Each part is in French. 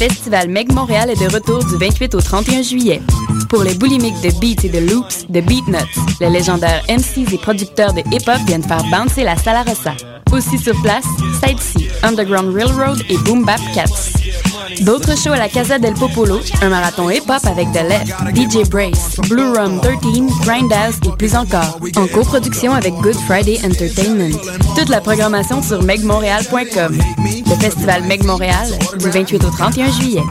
Festival Meg Montréal est de retour du 28 au 31 juillet. Pour les boulimiques de beats et de loops, de Beatnuts, les légendaires MCs et producteurs de hip-hop viennent faire bouncer la Sala Rossa. Aussi sur place, Sightsee, Underground Railroad et Boom Bap Cats. D'autres shows à la Casa del Popolo, un marathon hip-hop avec The DJ Brace, Blue Rum 13, Grindhouse et plus encore, en coproduction avec Good Friday Entertainment. Toute la programmation sur megmontréal.com. Le festival Meg Montréal, du 28 au 31 juillet.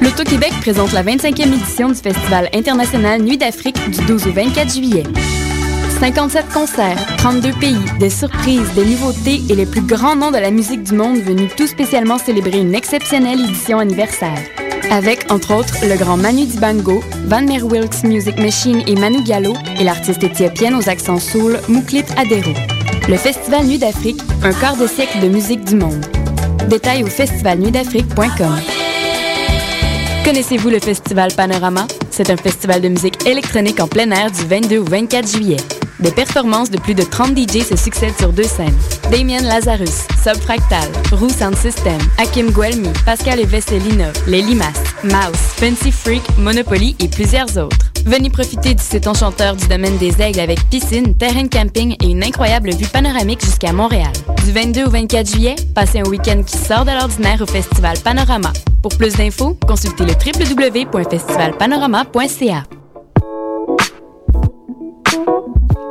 L'Auto-Québec présente la 25e édition du Festival international Nuit d'Afrique du 12 au 24 juillet. 57 concerts, 32 pays, des surprises, des nouveautés et les plus grands noms de la musique du monde venus tout spécialement célébrer une exceptionnelle édition anniversaire. Avec, entre autres, le grand Manu Dibango, Van Mer Wilkes Music Machine et Manu Gallo et l'artiste éthiopienne aux accents soul Mouklit Adero. Le Festival Nuit d'Afrique, un quart de siècle de musique du monde. Détails au festivalnuitdafrique.com. Connaissez-vous le Festival Panorama? C'est un festival de musique électronique en plein air du 22 au 24 juillet. Des performances de plus de 30 DJ se succèdent sur deux scènes. Damien Lazarus, Subfractal, Roux Sound System, Hakim Guelmi, Pascal et Vesselina, Les Mouse, Fancy Freak, Monopoly et plusieurs autres. Venez profiter du site enchanteur du domaine des Aigles avec piscine, terrain camping et une incroyable vue panoramique jusqu'à Montréal. Du 22 au 24 juillet, passez un week-end qui sort de l'ordinaire au Festival Panorama. Pour plus d'infos, consultez le www.festivalpanorama.ca.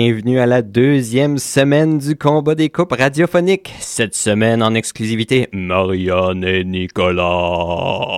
Bienvenue à la deuxième semaine du combat des coupes radiophoniques. Cette semaine en exclusivité, Marianne et Nicolas.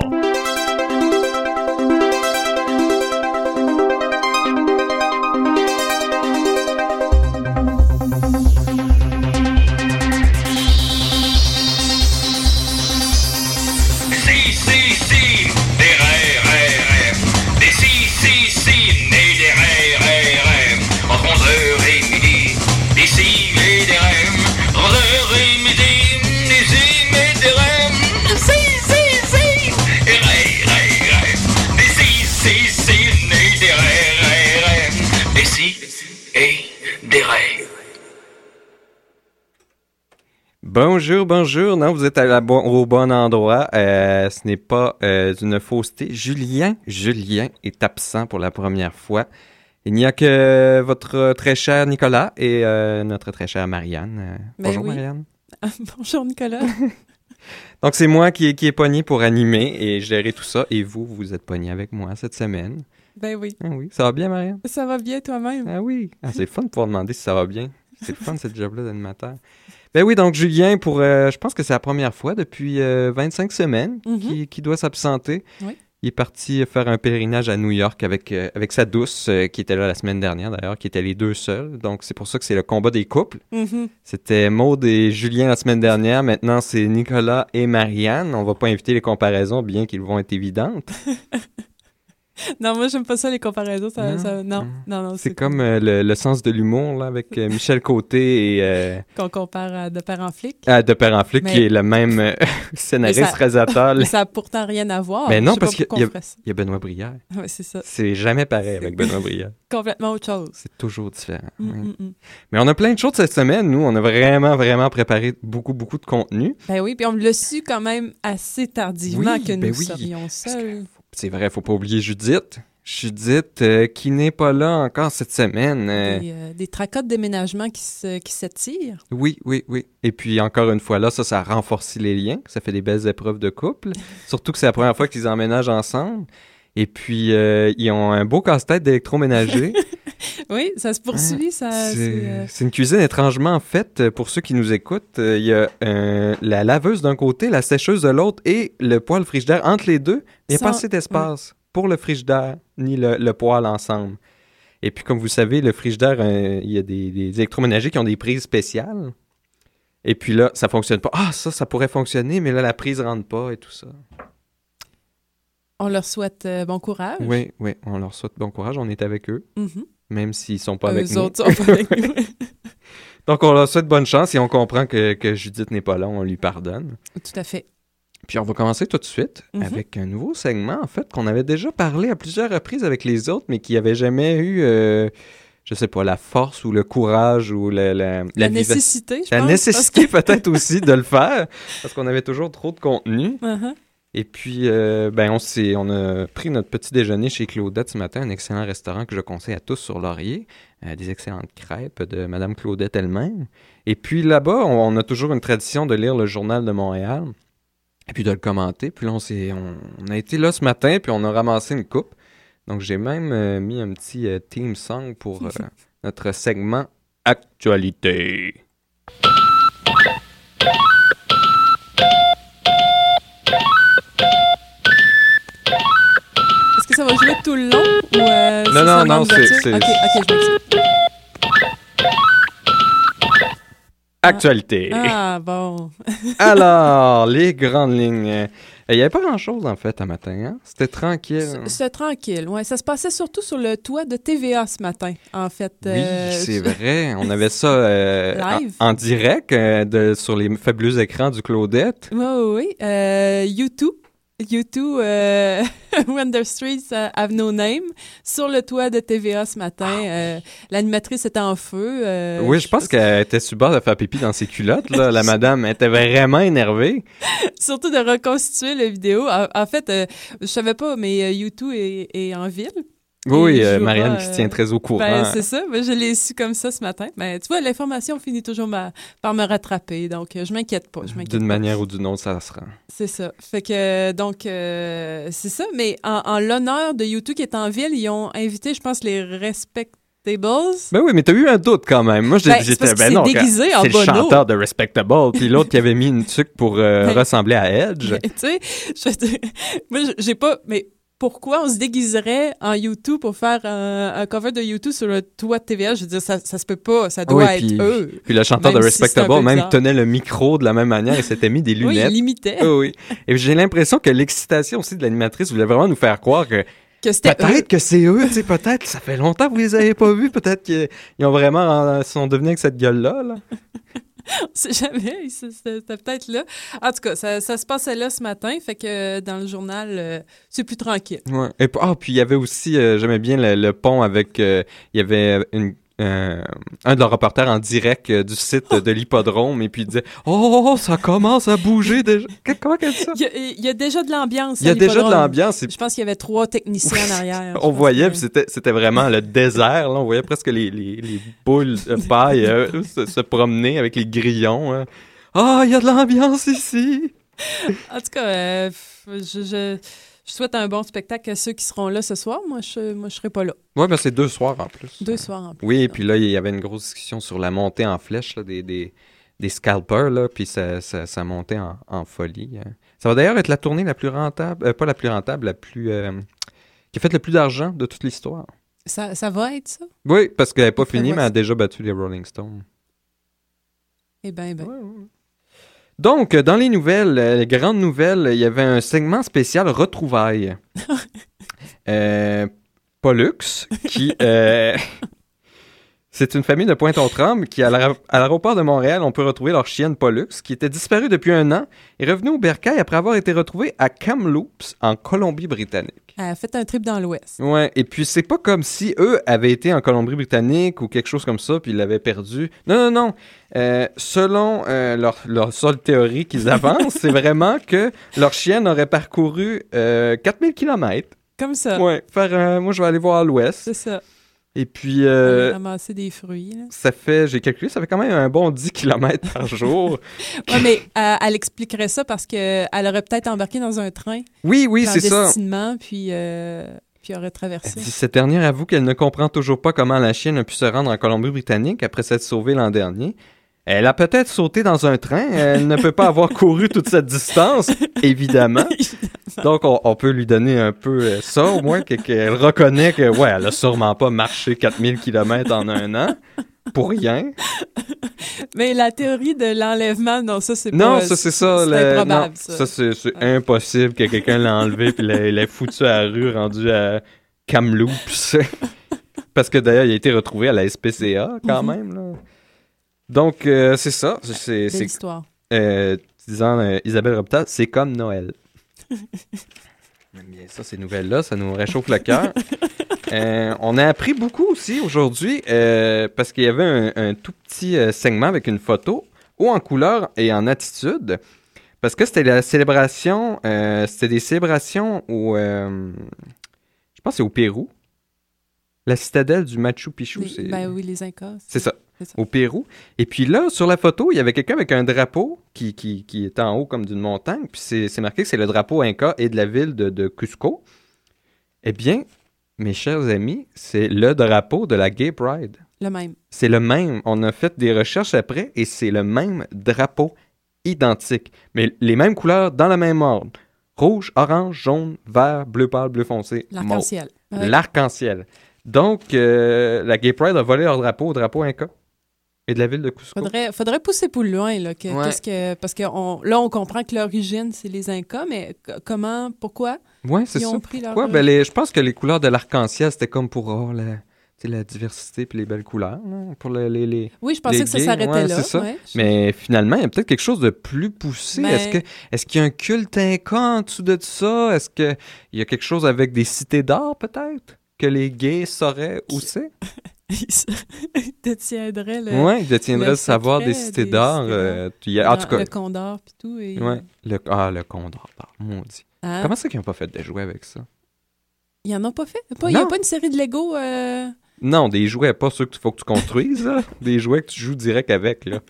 Bonjour, bonjour. Non, vous êtes à la bo- au bon endroit. Euh, ce n'est pas euh, une fausseté. Julien, Julien est absent pour la première fois. Il n'y a que votre très cher Nicolas et euh, notre très chère Marianne. Ben bonjour oui. Marianne. Bonjour Nicolas. Donc c'est moi qui, qui est pogné pour animer et gérer tout ça. Et vous, vous êtes pogné avec moi cette semaine. ben oui. Ah oui, ça va bien Marianne? Ça va bien toi-même? Ah oui. Ah, c'est fun de pouvoir demander si ça va bien. C'est le fun, cette job-là d'animateur. Ben oui, donc Julien, pour, euh, je pense que c'est la première fois depuis euh, 25 semaines Mhm. qui, qui doit s'absenter. Oui. Il est parti faire un pèlerinage à New York avec, euh, avec sa douce, euh, qui était là la semaine dernière d'ailleurs, qui étaient les deux seuls. Donc c'est pour ça que c'est le combat des couples. Mhm. C'était Maude et Julien la semaine dernière. Maintenant, c'est Nicolas et Marianne. On va pas inviter les comparaisons, bien qu'ils vont être évidentes. Non, moi j'aime pas ça les comparaisons. Ça, Non? ça- non, Mm. non, non. C'est comme euh, le, le sens de l'humour là, avec euh, Michel Côté et euh, qu'on compare à De Père en flic. ah, de Père en flic, Mais- qui est le même scénariste, ça- réalisateur. Mais ça a pourtant rien à voir. Mais non, parce qu'il y a- y Benoît Brière. Ouais, c'est ça. C'est jamais pareil avec Benoît Brière. Complètement autre chose. C'est toujours différent. Mm, mm. Mais on a plein de choses cette semaine. Nous, on a vraiment, vraiment préparé beaucoup, beaucoup de contenu. Ben oui, puis on l'a su quand même assez tardivement Oui, que ben nous oui. serions seuls. C'est vrai, faut pas oublier Judith. Judith, euh, qui n'est pas là encore cette semaine. euh, Des, euh, des tracas de déménagement qui se- qui s'attirent. Oui, oui, oui. Et puis, encore une fois, là, ça, ça renforce les liens. Ça fait des belles épreuves de couple. Surtout que c'est la première fois qu'ils emménagent ensemble. Et puis, euh, ils ont un beau casse-tête d'électroménager. Oui, ça se poursuit. ça, C'est c'est, euh, c'est une cuisine étrangement faite euh, pour ceux qui nous écoutent. Euh, Il y a euh, la laveuse d'un côté, la sécheuse de l'autre et le poêle frigidaire entre les deux. Il n'y a pas assez d'espace pour le frigidaire ni le, le poêle ensemble. Et puis, comme vous savez, le frigidaire, euh, il y a des, des électroménagers qui ont des prises spéciales. Et puis là, ça fonctionne pas. Ah, ça, ça pourrait fonctionner, mais là, la prise rentre pas et tout ça. On leur souhaite euh, bon courage. Oui, oui, on leur souhaite bon courage. On est avec eux, Mhm. même s'ils sont pas avec Eux nous. autres sont pas avec nous. Donc, on leur souhaite bonne chance et on comprend que, que Judith n'est pas là, on lui pardonne. Tout à fait. Puis on va commencer tout de suite Mhm. avec un nouveau segment, en fait, qu'on avait déjà parlé à plusieurs reprises avec les autres, mais qui avait jamais eu, euh, je sais pas, la force ou le courage ou la, la, nécessité, je la pense. nécessité peut-être aussi de le faire, parce qu'on avait toujours trop de contenu. Uh-huh. Et puis, euh, ben, on, on a pris notre petit déjeuner chez Claudette ce matin, un excellent restaurant que je conseille à tous sur Laurier. Euh, des excellentes crêpes de Madame Claudette elle-même. Et puis là-bas, on, on a toujours une tradition de lire le journal de Montréal et puis de le commenter. Puis là, on, on, on a été là ce matin, puis on a ramassé une coupe. Donc, j'ai même euh, mis un petit theme song pour notre segment Actualité. Ça va jouer tout le long? Ou euh, Non, non, non, c'est- Ok, ok, je m'excuse. Actualité. Ah, bon. Alors, les grandes lignes. Il n'y avait pas grand-chose, en fait, à matin. Hein? C'était tranquille. C'était tranquille. Ouais, ça se passait surtout sur le toit de TVA ce matin, en fait. Oui, Euh, c'est vrai. On avait ça euh, Live. En, en direct euh, de, sur les fabuleux écrans du Claudette. Oui, oui, oui. Euh, U2. U2, euh, When the Streets uh, Have No Name, sur le toit de TVA ce matin. Euh, L'animatrice était en feu. euh, oui, je pense qu'elle était sur le bord de faire pipi dans ses culottes. Là. La madame était vraiment énervée. Surtout de reconstituer la vidéo. En, en fait, euh, je savais pas, mais euh, U2 est, est en ville. Oui, euh, Marianne qui se euh, tient très au courant. Ben, c'est ça. Ben, je l'ai su comme ça ce matin. Mais tu vois, l'information finit toujours ma- par me rattraper. Donc, euh, je m'inquiète pas. D'une manière ou d'une autre, ça se rend. C'est ça. Fait que, donc, euh, c'est ça. Mais en, en l'honneur de U2 qui est en ville, ils ont invité, je pense, les Respectables. Ben oui, mais t'as eu un doute quand même. Moi, Ben, j'étais, ben s'est non, déguisé en c'est le chanteur de Respectable, puis l'autre qui avait mis une tuque pour euh, Ben, ressembler à Edge. Tu sais, moi, j'ai pas. Mais pourquoi on se déguiserait en U2 pour faire un, un cover de U2 sur le toit de TVA? Je veux dire, ça, ça se peut pas. Ça doit Oui, être puis- eux. Puis le chanteur Même de si Respectable peu même tenait le micro de la même manière et s'était mis des Oui, lunettes. ils l'imitaient. Ah oui. Et j'ai l'impression que l'excitation aussi de l'animatrice voulait vraiment nous faire croire que peut-être que c'est eux, tu sais, peut-être, ça fait longtemps que vous les avez pas vus, peut-être qu'ils ils ont vraiment, euh, sont devenus avec cette gueule-là, là. On sait jamais. C'était peut-être là. En tout cas, ça, ça se passait là ce matin. Fait que euh, dans le journal, euh, c'est plus tranquille. Ouais. Et, ah, puis il y avait aussi, euh, j'aimais bien le, pont avec, il y avait une, euh, un de leurs reporters en direct euh, du site de l'hippodrome et puis il disait « Oh, ça commence à bouger déjà. » Comment qu'elle dit ça? Il y a, il y a déjà de l'ambiance. Il y a déjà de l'ambiance. Je pense qu'il y avait trois techniciens en arrière. On voyait, que- puis c'était, c'était vraiment le désert. Là. On voyait presque les, les, les boules de paille euh, se, se promener avec les grillons. hein. Ah, il y a de l'ambiance ici! En tout cas, euh, je, je, je souhaite un bon spectacle à ceux qui seront là ce soir. Moi, je moi, je serai pas là. Ouais, ben c'est deux soirs en plus. Deux soirs en plus. Oui, et puis là, il y avait une grosse discussion sur la montée en flèche là, des, des, des scalpers, là, puis ça, ça, ça montait en, en folie. hein. Ça va d'ailleurs être la tournée la plus rentable, euh, pas la plus rentable, la plus... euh, qui a fait le plus d'argent de toute l'histoire. Ça, ça va être ça? Oui, parce qu'elle n'est pas finie, mais elle a déjà battu les Rolling Stones. Eh bien, ben. Donc, dans les nouvelles, euh, les grandes nouvelles, il y avait un segment spécial retrouvailles. euh, Pollux, qui... euh, c'est une famille de Pointe-aux-Trembles qui, à l'aéro- à l'aéroport de Montréal, on peut retrouver leur chienne Pollux, qui était disparue depuis un an, est revenue au Bercail après avoir été retrouvée à Kamloops, en Colombie-Britannique. Elle a fait un trip dans l'Ouest. Ouais, et puis c'est pas comme si eux avaient été en Colombie-Britannique ou quelque chose comme ça, puis ils l'avaient perdu. Non, non, non. Euh, selon euh, leur, leur seule théorie qu'ils avancent, c'est vraiment que leur chienne aurait parcouru euh, 4000 km. Comme ça. Ouais, faire moi je vais aller voir l'ouest. C'est ça. Et puis euh, ramasser des fruits. Là. ça fait, j'ai calculé, ça fait quand même un bon 10 km par jour. Ouais, mais euh, elle expliquerait ça parce qu'elle aurait peut-être embarqué dans un train Oui, oui, c'est ça. puis, euh, puis aurait traversé. Cette dernière avoue qu'elle ne comprend toujours pas comment la chienne a pu se rendre en Colombie-Britannique après s'être sauvée l'an dernier. Elle a peut-être sauté dans un train. Elle ne peut pas avoir couru toute cette distance, évidemment. Donc, on, on peut lui donner un peu euh, ça, au moins, que- qu'elle reconnaît que, ouais, elle a sûrement pas marché 4000 km en un an. pour rien. Mais la théorie de l'enlèvement, non, ça, c'est pas... Non, ça, c'est ça. C'est le- improbable, non, ça. ça, c'est impossible que quelqu'un l'ait enlevé puis l'ait l'ait foutu à la rue rendu à Kamloops. Parce que d'ailleurs, il a été retrouvé à la SPCA quand Mhm. même. là. Donc, euh, c'est ça. C'est- C'est, Belle c'est, histoire. euh, disant euh, Isabelle Repta, c'est comme Noël. Bien ça, ces nouvelles-là, ça nous réchauffe le cœur. Euh, on a appris beaucoup aussi aujourd'hui parce qu'il y avait un, un tout petit segment avec une photo haut en couleur et en attitude. Parce que c'était la célébration, c'était des célébrations au, je pense c'est au Pérou. La citadelle du Machu Picchu, c'est Ben oui, les Incas. c'est ça, au Pérou. Et puis là, sur la photo, il y avait quelqu'un avec un drapeau qui, qui, qui était en haut comme d'une montagne. Puis c'est marqué que c'est le drapeau Inca et de la ville de, de Cusco. Eh bien, mes chers amis, c'est le drapeau de la Gay Pride. Le même. C'est le même. On a fait des recherches après et c'est le même drapeau identique. Mais les mêmes couleurs dans le même ordre. Rouge, orange, jaune, vert, bleu pâle, bleu foncé. L'arc-en-ciel. Ouais. L'arc-en-ciel. Donc, euh, la Gay Pride a volé leur drapeau au drapeau Inca et de la ville de Cusco. Faudrait, faudrait pousser plus loin, là. que- Ouais. qu'est-ce que, parce que on- là, on comprend que l'origine, c'est les Incas, mais comment, pourquoi Ouais, c'est ils ça. ont pris leur... Pourquoi? Ben, les- je pense que les couleurs de l'arc-en-ciel, c'était comme pour oh, la, diversité puis les belles couleurs. pour le- les, les- Oui, je pensais les que ça s'arrêtait ouais, là. ça. Mais finalement, il y a peut-être quelque chose de plus poussé. Ben- Est-ce que est-ce qu'il y a un culte inca en dessous de ça? Est-ce qu'il y a quelque chose avec des cités d'or, peut-être? Que les gays sauraient où c'est? Ils détiendraient le... Oui, ils détiendraient le savoir des cités d'or. euh, en tout cas, Le condor, puis tout. Et... ouais, le, ah, le condor d'or, maudit. Hein? Comment c'est qu'ils n'ont pas fait de jouets avec ça? Ils en ont pas fait? Pas- Il n'y a pas une série de Lego... euh, Non, des jouets, pas ceux qu'il faut que tu construises, là. des jouets que tu joues direct avec, là.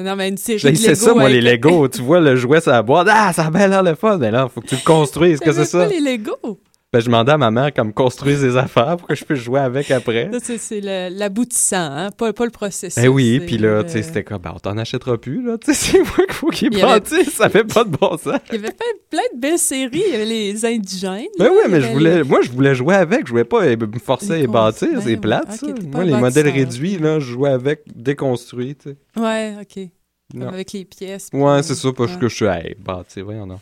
Non, mais une série de Lego... c'est ça, moi, avec- les Legos. tu vois le jouet sur la boîte. Ah, ça a bien l'air le fun. Mais là, faut que tu le construises. Que c'est ça? pas les Lego? Ben, je demandais à ma mère qu'elle me construise des affaires pour que je puisse jouer avec après. C'est- l'aboutissant, hein? pas, pas le processus. Eh oui, puis là, le- tu sais, c'était comme, ben, on t'en achètera plus, là. Tu sais, c'est moi qu'il faut qu'il avait- bâtisse. Ça fait pas de bon sens. Il y avait plein, plein de belles séries. Il y avait les indigènes. Ben oui, mais je voulais, les- moi, je voulais jouer avec. Je voulais pas euh, me forcer à Les bâtir. ben c'est oui. plate, Ok, ça. Moi, les modèles réduits, là, je jouais avec tu sais. Ouais, OK. Comme avec les pièces. Ouais, c'est ça, parce ouais. que je suis, hey, bâtir, voyons, non.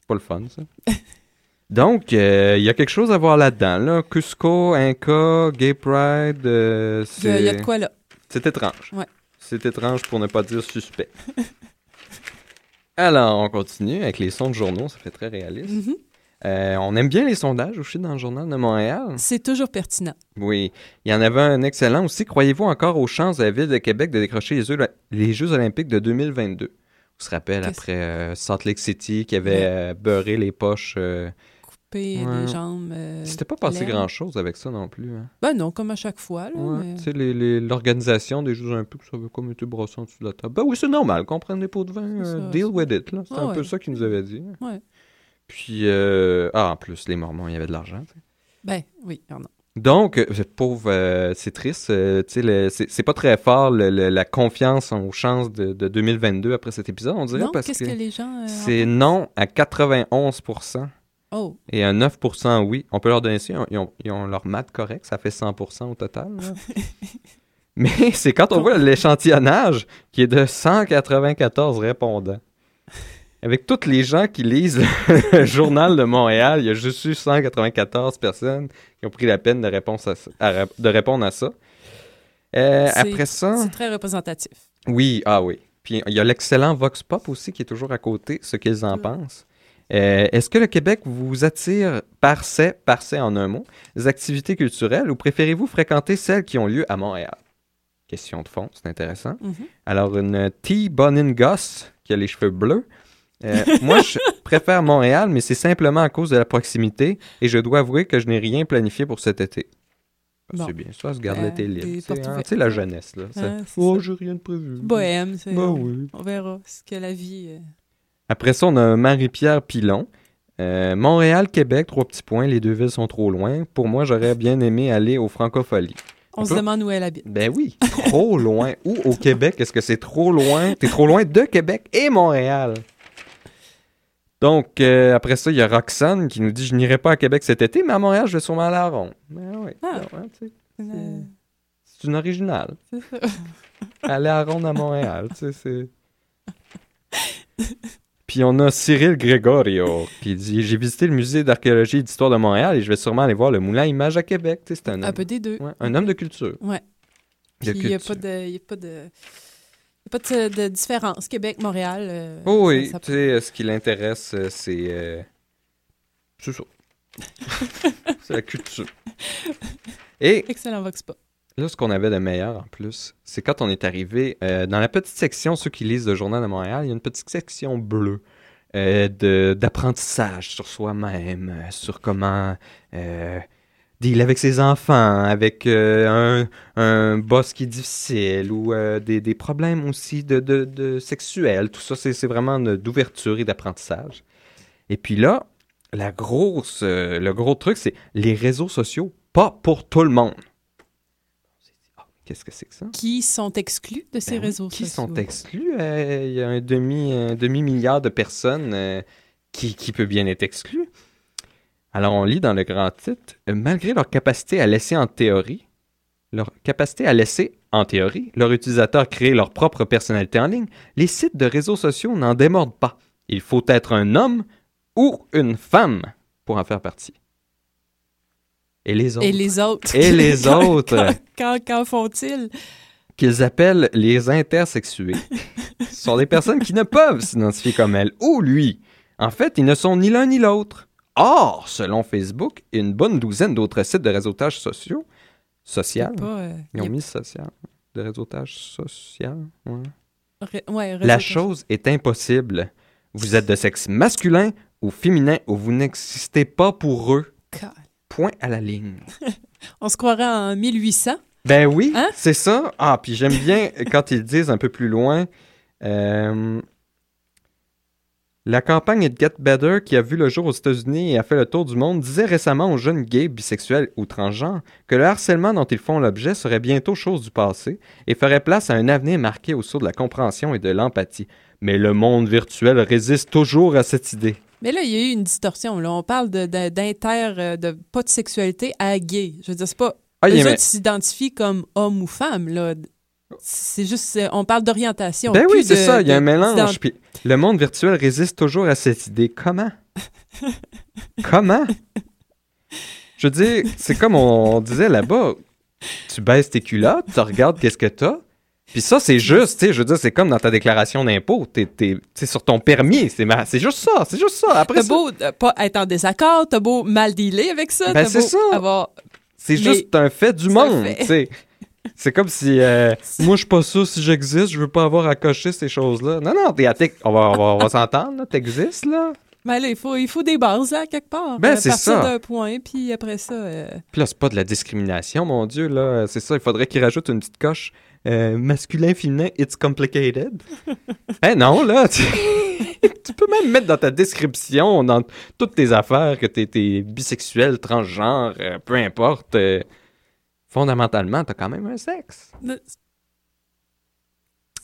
C'est pas le fun, ça. Donc, euh, il y a quelque chose à voir là-dedans, là. Cusco, Inca, Gay Pride, euh, Il y, a, il y a c'est de quoi là. c'est étrange. Ouais. C'est étrange pour ne pas dire suspect. Alors, on continue avec les sons de journaux, ça fait très réaliste. Mhm. Euh, on aime bien les sondages aussi dans le journal de Montréal. C'est toujours pertinent. Oui. Il y en avait un excellent aussi. Croyez-vous encore aux chances de la Ville de Québec de décrocher les Jeux, les Jeux olympiques de 2022? On se rappelle après euh, Salt Lake City qui avait euh, beurré les poches. Ouais. les jambes. euh, C'était pas passé grand-chose avec ça non plus. Hein? Ben non, comme à chaque fois. Ouais. mais- Tu sais, les- les- l'organisation des Jeux olympiques, ça avait comme été brossé en dessous de la table. Ben oui, c'est normal qu'on prenne des pots de vin. Euh, deal with it. C'est un peu ça qu'ils nous avaient dit. Puis, euh, ah, en plus, les Mormons, il y avait de l'argent. Ben oui, non. Donc, euh, pauvre, euh, c'est triste. euh, c'est pas très fort le- le- la confiance aux chances de, de 2022 après cet épisode, on dirait, Non, parce que, que, les gens. euh, c'est non à 91 pensent? Oh, et à 9% oui. On peut leur donner ça. Ils ont, ils ont leur maths correct, ça fait 100% au total. Mais c'est quand on voit l'échantillonnage qui est de 194 répondants. Avec toutes les gens qui lisent le journal de Montréal, il y a juste eu 194 personnes qui ont pris la peine de, réponse à ça- à rép- de répondre à ça. Euh, après ça, c'est très représentatif. oui, ah oui. Puis il y a l'excellent Vox Pop aussi qui est toujours à côté, ce qu'ils en Ouais. pensent. Euh, Est-ce que le Québec vous attire par ses, par ses en un mot, des activités culturelles ou préférez-vous fréquenter celles qui ont lieu à Montréal? Question de fond, c'est intéressant. Mhm. Alors, une T. Bonin Goss, qui a les cheveux bleus. Euh, moi, je préfère Montréal, mais c'est simplement à cause de la proximité et je dois avouer que je n'ai rien planifié pour cet été. Ah, Bon. C'est bien ça, se garde Euh, l'été libre. hein, sais, la jeunesse, là. ça. C'est oh, j'ai rien de prévu. Bohème, c'est. Ben oui. On verra ce que la vie. euh, Après ça, on a Marie-Pierre Pilon. Euh, Montréal, Québec, trois petits points. Les deux villes sont trop loin. Pour moi, j'aurais bien aimé aller au Francofolie. On On se peut- demande où elle habite. Ben oui, trop loin. Ou au Québec, est-ce que c'est trop loin? T'es trop loin de Québec et Montréal. Donc, euh, après ça, il y a Roxane qui nous dit Je n'irai pas à Québec cet été, mais à Montréal, je vais sûrement aller à Ronde. Ben oui. Ah. ouais, sais, Euh, c'est une originale. C'est ça. Aller à ronde à Montréal, tu sais, c'est... Puis on a Cyril Gregorio qui dit J'ai visité le musée d'archéologie et d'histoire de Montréal et je vais sûrement aller voir le moulin à images à Québec. Tu sais, c'est un, Un homme- peu des deux. ouais, un homme de culture. Ouais. Il n'y a pas de. Y a pas de... il y a pas de, de différence. Québec, Montréal. euh, Oh oui, ça- ça- tu sais, euh, ce qui l'intéresse, euh, c'est. euh, C'est ça. c'est la culture. Et Excellent Vox Pop. Là, ce qu'on avait de meilleur en plus, c'est quand on est arrivé euh, dans la petite section, ceux qui lisent le Journal de Montréal, il y a une petite section bleue euh, d'apprentissage sur soi-même, euh, sur comment euh, deal avec ses enfants, avec un, boss qui est difficile ou des, problèmes aussi de, sexuels. Tout ça, c'est vraiment d'ouverture et d'apprentissage. Et puis là, la grosse, le gros truc, c'est les réseaux sociaux, pas pour tout le monde. On s'est dit, Ah, Qu'est-ce que c'est que ça? Qui sont exclus de ces Ben oui, réseaux qui sociaux? sont exclus? Euh, Il y a un demi, un demi-milliard de personnes euh, qui, qui peut bien être exclu. Alors, on lit dans le grand titre, malgré leur capacité à laisser en théorie, leur capacité à laisser, en théorie, leurs utilisateurs créer leur propre personnalité en ligne, les sites de réseaux sociaux n'en démordent pas. Il faut être un homme ou une femme pour en faire partie. Et les autres, Et les autres. Et les Quand- autres. Quand, quand- qu'en font-ils? qu'ils appellent les intersexués, sont des personnes qui ne peuvent s'identifier comme elle ou lui. En fait, ils ne sont ni l'un ni l'autre. Or, selon Facebook et une bonne douzaine d'autres sites de réseautage sociaux, social, Pas, euh, ils ont mis social, de réseautage social, ouais. ré- ouais, La chose est impossible. Vous êtes de sexe masculin ou féminin ou vous n'existez pas pour eux. Point à la ligne. On se croirait en 1800. Ben oui, Hein? c'est ça. Ah, puis j'aime bien quand ils disent un peu plus loin. euh, la campagne de Get Better, qui a vu le jour aux États-Unis et a fait le tour du monde, disait récemment aux jeunes gays, bisexuels ou transgenres que le harcèlement dont ils font l'objet serait bientôt chose du passé et ferait place à un avenir marqué au de la compréhension et de l'empathie. Mais le monde virtuel résiste toujours à cette idée. Mais là, il y a eu une distorsion. Là. On parle de- de- d'inter, euh, de, pas de sexualité à gay. Je veux dire, c'est pas. Ah, les autres s'identifient comme homme ou femme. Là. C'est juste. c'est- On parle d'orientation. Ben oui, c'est ça, il y a un mélange. Puis le monde virtuel résiste toujours à cette idée. Comment? Comment? Je veux dire, c'est comme on disait là-bas. Tu baisses tes culottes, tu regardes qu'est-ce que t'as. Puis ça, c'est juste, tu sais, je veux dire, c'est comme dans ta déclaration d'impôt. Sais, sur ton permis, c'est, ma- c'est juste ça, c'est juste ça. Après T'as beau euh, pas être en désaccord, t'as beau mal dealer avec ça, Ben, t'as c'est beau ça. avoir... c'est mais juste un fait du c'est monde, tu sais. C'est comme si, euh, moi, je suis pas sûr si j'existe, je veux pas avoir à cocher ces choses-là. Non, non. On va, on va, on va s'entendre, là, t'existes, là. Ben là, il faut, il faut des bases, là, quelque part. Ben, c'est ça. d'un point, puis après ça... euh, Puis là, c'est pas de la discrimination, mon Dieu, là. C'est ça, il faudrait qu'il rajoute une petite coche. Euh, masculin, féminin, it's complicated. eh non, là, tu... tu peux même mettre dans ta description, dans toutes tes affaires, que t'es, t'es bisexuel, transgenre, euh, peu importe. euh, fondamentalement, t'as quand même un sexe.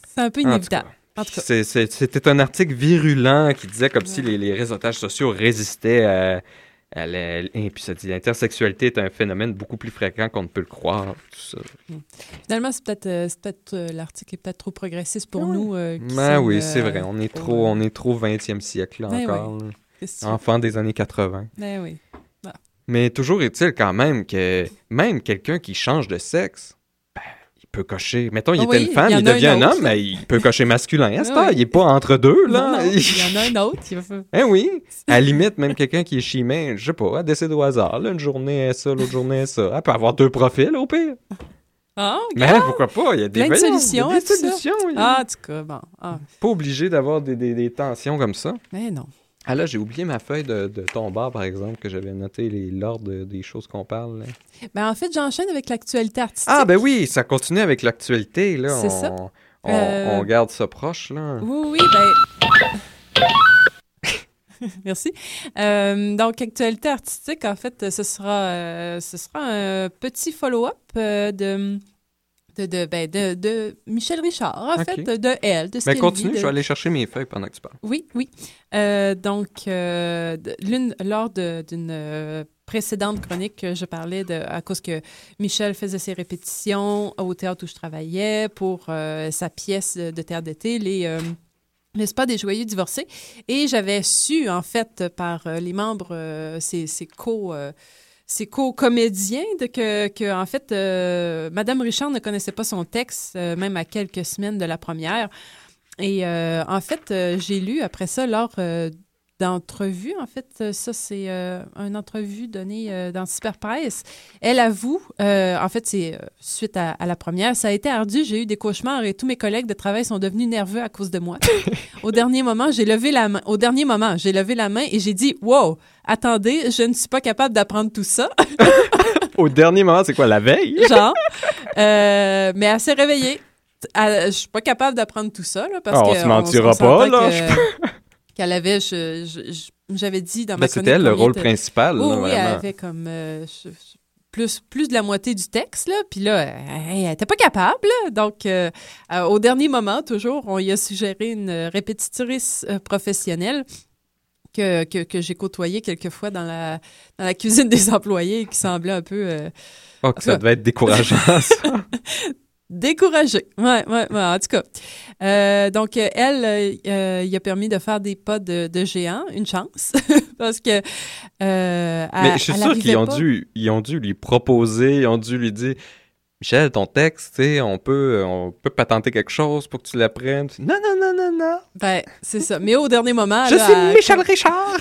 C'est un peu inévitable. C'était un article virulent qui disait comme si les, les réseautages sociaux résistaient à, et puis ça dit l'intersexualité est un phénomène beaucoup plus fréquent qu'on ne peut le croire. Tout ça. finalement, c'est peut-être euh, euh, l'article est peut-être trop progressiste pour nous. euh, qui Ben oui, euh, c'est vrai. On est pour, trop, on est trop 20e siècle là, Ben encore. là. tu- Enfant des années 80. Ben oui. Mais toujours est-il quand même que même quelqu'un qui change de sexe, peut cocher. Mettons, il Ah était oui, une femme, il devient un autre, homme, mais il peut cocher masculin. À Ah heure, oui. il est pas entre deux, là? non, il y en a un autre. Il va... Eh oui, à la limite, même quelqu'un qui est chimé, je sais pas, elle décide au hasard. Là, une journée est ça, l'autre journée est ça. Elle peut avoir deux profils au pire. Ah, Mais regarde. pourquoi pas? Il y a des, Plein de voyons, solutions il y a à des ça. solutions. a- Ah, en tout cas, bon. Ah, Pas obligé d'avoir des, des- des tensions comme ça. mais non. Ah là, j'ai oublié ma feuille de, de ton bar, par exemple, que j'avais noté l'ordre des choses qu'on parle. là. Ben, en fait, j'enchaîne avec l'actualité artistique. Ah, ben oui, ça continue avec l'actualité. là. C'est on, ça. On, Euh, on garde ça proche, là. Oui, oui, ben. Merci. Euh, donc, actualité artistique, en fait, ce sera, euh, ce sera un petit follow-up de, de, de, ben, de, de Michel Richard, en fait, de elle, de ce qu'elle continue, vit, je vais aller chercher mes feuilles pendant que tu parles. Oui, oui. Euh, donc, euh, l'une, lors d'une euh, précédente chronique, je parlais de à cause que Michel faisait ses répétitions au théâtre où je travaillais pour euh, sa pièce de théâtre d'été, les le spa des joyeux divorcés. Et j'avais su, en fait, par les membres, ces, ces co... euh, ces co-comédiens, de que, que, en fait, euh, Madame Richard ne connaissait pas son texte, euh, même à quelques semaines de la première. Et euh, en fait, euh, j'ai lu après ça lors d'entrevues. En fait, euh, ça, c'est euh, une entrevue donnée euh, dans Super Press. Elle avoue, euh, en fait, c'est suite à, à la première, ça a été ardu. J'ai eu des cauchemars et tous mes collègues de travail sont devenus nerveux à cause de moi. au dernier moment, j'ai levé la main. Au dernier moment, j'ai levé la main et j'ai dit Wow, attendez, je ne suis pas capable d'apprendre tout ça. Au dernier moment, c'est quoi, la veille? genre. Mais elle s'est réveillée. Elle- je suis pas capable d'apprendre tout ça, là, parce Ah, on que se mentira pas, là. que- Qu'elle avait, je- j'avais dit dans ma Ben, c'était elle, le rôle principal, Oui, là, oui, elle avait comme euh, je- plus, plus de la moitié du texte, là. Puis là, elle, elle était pas capable, là. Donc, euh, euh, au dernier moment, toujours, on y a suggéré une répétitrice professionnelle que, que, que j'ai côtoyée quelquefois dans la, dans la cuisine des employés et qui semblait un peu... Oh, que ça ça- devait être décourageant, ça. Découragée. Ouais, ouais, ouais, en tout cas. Euh, donc, elle, euh, euh, il a permis de faire des pas de, de géant, une chance, parce que. Euh, Mais je suis sûr qu'ils ont dû, ils ont dû lui proposer, ils ont dû lui dire Michel, ton texte, tu sais, on peut, on peut patenter quelque chose pour que tu l'apprennes. Non, non, non, non, non. Ben, c'est ça. Mais au dernier moment. Je là, suis elle- Michel Richard.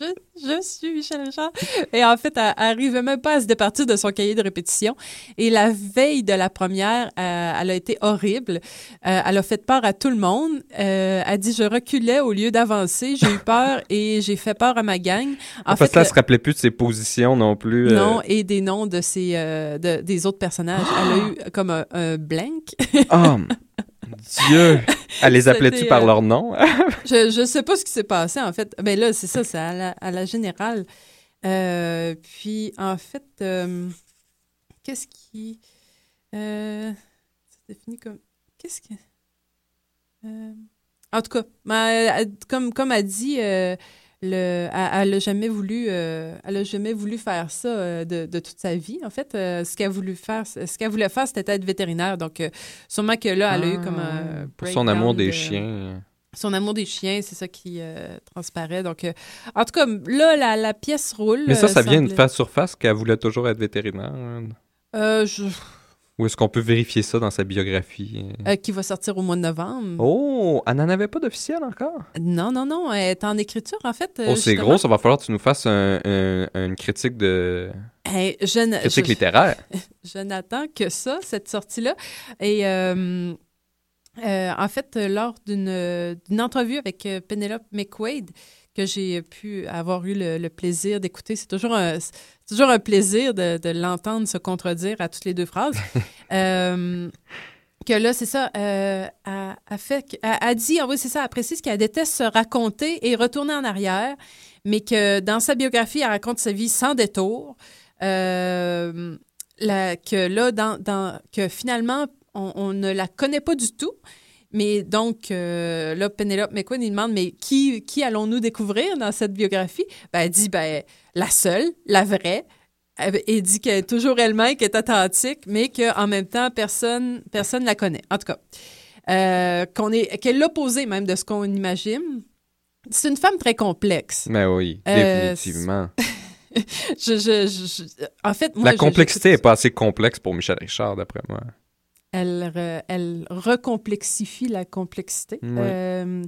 Je, je suis Michel Richard. Et en fait, elle n'arrivait même pas à se départir de son cahier de répétition. Et la veille de la première, euh, elle a été horrible. Euh, elle a fait peur à tout le monde. Euh, elle dit, je reculais au lieu d'avancer. J'ai eu peur et j'ai fait peur à ma gang. En que là, le- elle se rappelait plus de ses positions non plus. euh, Non, et des noms de euh, de- des autres personnages. Elle a eu comme un, un blank. Oh, Dieu! Elle les appelait-tu par euh, leur nom? je, je sais pas ce qui s'est passé, en fait. Ben là, c'est ça, c'est à la, à la générale. Euh, puis, en fait, euh, qu'est-ce qui. Euh, c'est défini comme. Qu'est-ce que. Euh, en tout cas, ben, comme, comme elle dit, euh, le, elle, elle a jamais voulu, euh, elle a jamais voulu faire ça euh, de, de toute sa vie. En fait, Euh, ce qu'elle voulu faire, ce qu'elle voulait faire, c'était être vétérinaire. Donc, sûrement que là, elle a eu comme un Ah, Pour son amour des de- chiens. son amour des chiens, c'est ça qui transparaît. Donc, en tout cas, là, la, la pièce roule. Mais ça, ça vient de faire surface qu'elle voulait toujours être vétérinaire. je- Ou est-ce qu'on peut vérifier ça dans sa biographie? euh, qui va sortir au mois de novembre. Oh, elle n'en avait pas d'officiel encore? Non, non, non, elle est en écriture, en fait. euh, Oh, c'est gros, ça va falloir que tu nous fasses un- un- une critique de Hey, je, n- critique je- littéraire. je n'attends que ça, cette sortie-là. Et euh, euh, en fait, lors d'une entrevue avec Penelope McQuaid, que j'ai pu avoir eu le, le plaisir d'écouter, c'est toujours un, toujours un plaisir de, de l'entendre se contredire à toutes les deux phrases. Euh, que là, c'est ça, euh, a, a fait, a, a dit, ah oui, c'est ça, elle précise qu'elle déteste se raconter et retourner en arrière, mais que dans sa biographie, elle raconte sa vie sans détour. Euh, la- que là, dans, dans- que finalement, on, on ne la connaît pas du tout. Mais donc, euh, là, Penelope McQueen, il demande, mais qui, qui allons-nous découvrir dans cette biographie? Ben, elle dit, ben, la seule, la vraie. Elle, dit qu'elle est toujours elle-même, qu'elle est authentique, mais qu'en même temps, personne personne la connaît. En tout cas, euh, qu'on est, qu'elle est l'opposé même de ce qu'on imagine. C'est une femme très complexe. Mais oui, Euh, définitivement. Je, je, je- je- en fait, moi, La complexité n'est pas assez complexe pour Michel Richard, d'après moi. Elle, re- elle recomplexifie la complexité. Ouais. Euh,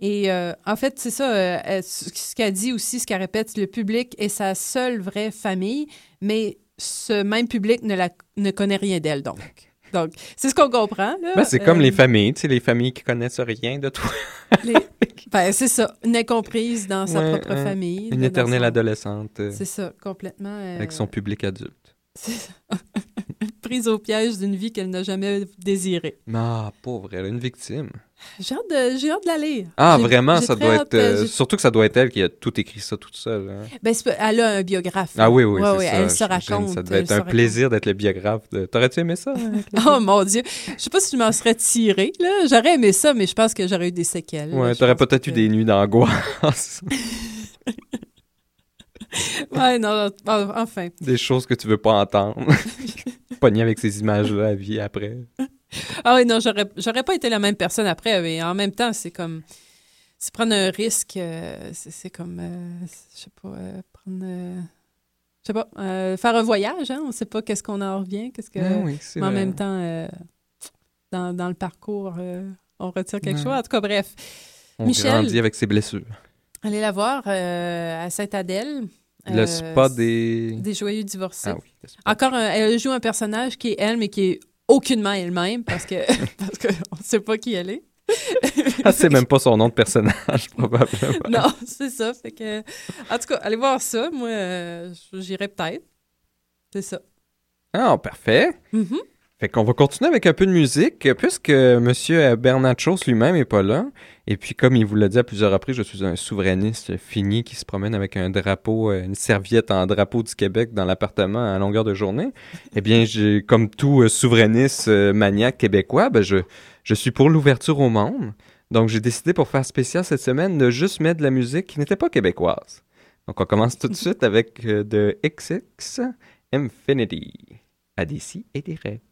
et euh, en fait, c'est ça, euh, ce qu'elle dit aussi, ce qu'elle répète, le public est sa seule vraie famille, mais ce même public ne, la, ne connaît rien d'elle, donc. Donc, c'est ce qu'on comprend. Ben, c'est comme les familles, tu sais, les familles qui connaissent rien de toi. les- ben, c'est ça, une incomprise dans sa Ouais, propre ouais. famille. Une éternelle son- adolescente C'est ça, complètement. avec son public adulte. c'est ça. Prise au piège d'une vie qu'elle n'a jamais désirée. Ah, pauvre, elle est une victime. J'ai hâte, de, j'ai hâte de la lire. Ah, vraiment, ça doit hâte, être... euh, euh, surtout que ça doit être elle qui a tout écrit ça toute seule. hein. Ben, elle a un biographe. Ah oui, oui, Ouais, c'est ouais, ça. Elle se raconte. Ça devait être un raconte. plaisir d'être le biographe. De... T'aurais-tu aimé ça? Oh mon Dieu. Je sais pas si je m'en serais tirée. Là. J'aurais aimé ça, mais je pense que j'aurais eu des séquelles. Ouais, t'aurais peut-être que- eu des nuits d'angoisse. Ouais, non, non, enfin. Des choses que tu veux pas entendre. Pogné avec ces images-là à vie après. Ah oui, non, j'aurais, j'aurais pas été la même personne après, mais en même temps, c'est comme. C'est prendre un risque, euh, c'est, c'est comme. euh, je sais pas, euh, prendre. je sais pas, faire un voyage, hein, on sait pas qu'est-ce qu'on en revient, qu'est-ce que. Ah oui, c'est mais en même temps, euh, dans, dans le parcours, on retire quelque Ouais. chose. En tout cas, bref. On Michel? grandit avec ses blessures. Allez la voir à Sainte-Adèle. Le Euh, spa des... Des joyeux divorcés. Ah oui. Encore, un- elle joue un personnage qui est elle, mais qui est aucunement elle-même parce que parce qu'on ne sait pas qui elle est. Ah, c'est même pas son nom de personnage, probablement. Non, c'est ça. Fait que, en tout cas, allez voir ça. Moi, euh, j'irai peut-être. C'est ça. Ah, parfait. Mhm. Fait qu'on va continuer avec un peu de musique, puisque M. Bernard Chose lui-même est pas là. Et puis, comme il vous l'a dit à plusieurs reprises, je suis un souverainiste fini qui se promène avec un drapeau, euh, une serviette en drapeau du Québec dans l'appartement à longueur de journée. Eh bien, j'ai, comme tout euh, souverainiste euh, maniaque québécois, ben, je, je suis pour l'ouverture au monde. Donc, j'ai décidé pour faire spécial cette semaine de juste mettre de la musique qui n'était pas québécoise. Donc, on commence tout de suite avec de XX Infinity. À des si et des rêves.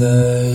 the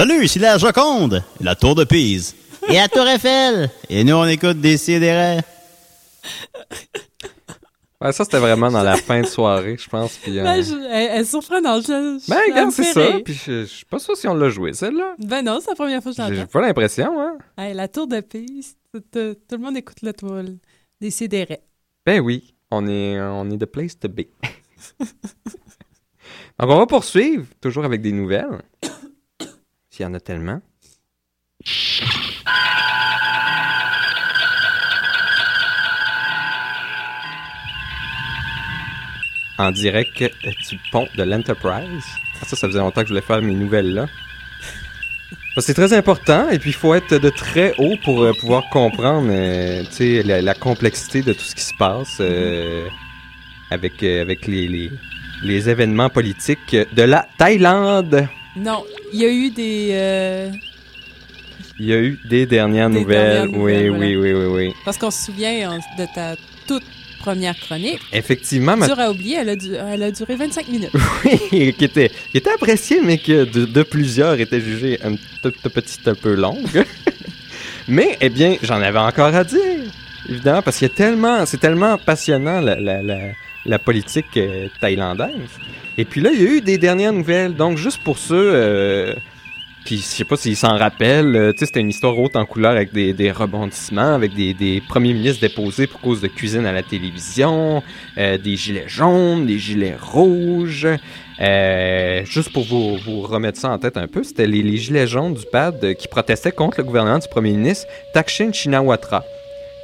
Salut, ici la Joconde, la Tour de Pise. Et la Tour Eiffel. Et nous, on écoute des. Ouais, ça, c'était vraiment dans la fin de soirée, je pense. Puis, euh, Ben, je- elle, elle est surprenante. Je, je- Ben, regarde, c'est ça. Puis je, je suis pas sûr si on l'a joué, celle-là. Ben non, c'est la première fois que J'ai j'entends. pas l'impression, hein. Hey, la tour de Pise, tout, tout- tout le monde écoute le tour. Des. Ben oui, on est, on est the place to be. Donc, on va poursuivre, toujours avec des nouvelles. S'il y en a tellement. En direct du pont de l'Enterprise. Ah, Ça, ça faisait longtemps que je voulais faire mes nouvelles là. C'est très important et puis il faut être de très haut pour euh, pouvoir comprendre euh, la, complexité de tout ce qui se passe euh, avec, les événements politiques de la Thaïlande. Non, il y a eu des. euh, Il y a eu des dernières Des nouvelles. dernières nouvelles, oui, oui, oui, oui, oui. parce qu'on se souvient hein, de ta toute première chronique. Effectivement, ma Dur à oublier, elle a, du- elle a duré 25 minutes. Oui, qui était, qui était appréciée, mais que de, de plusieurs était jugée un tout, petit un peu longue. mais, eh bien, j'en avais encore à dire, évidemment, parce qu'il y a tellement, c'est tellement passionnant la, la, la, la politique euh, thaïlandaise. Et puis là, il y a eu des dernières nouvelles. Donc, juste pour ceux, euh, puis je sais pas s'ils s'en rappellent, euh, c'était une histoire haute en couleur avec des, des rebondissements, avec des, premiers ministres déposés pour cause de cuisine à la télévision, euh, des gilets jaunes, des gilets rouges. Juste pour vous, remettre ça en tête un peu, c'était les, les gilets jaunes du PAD qui protestaient contre le gouvernement du premier ministre Thaksin Shinawatra,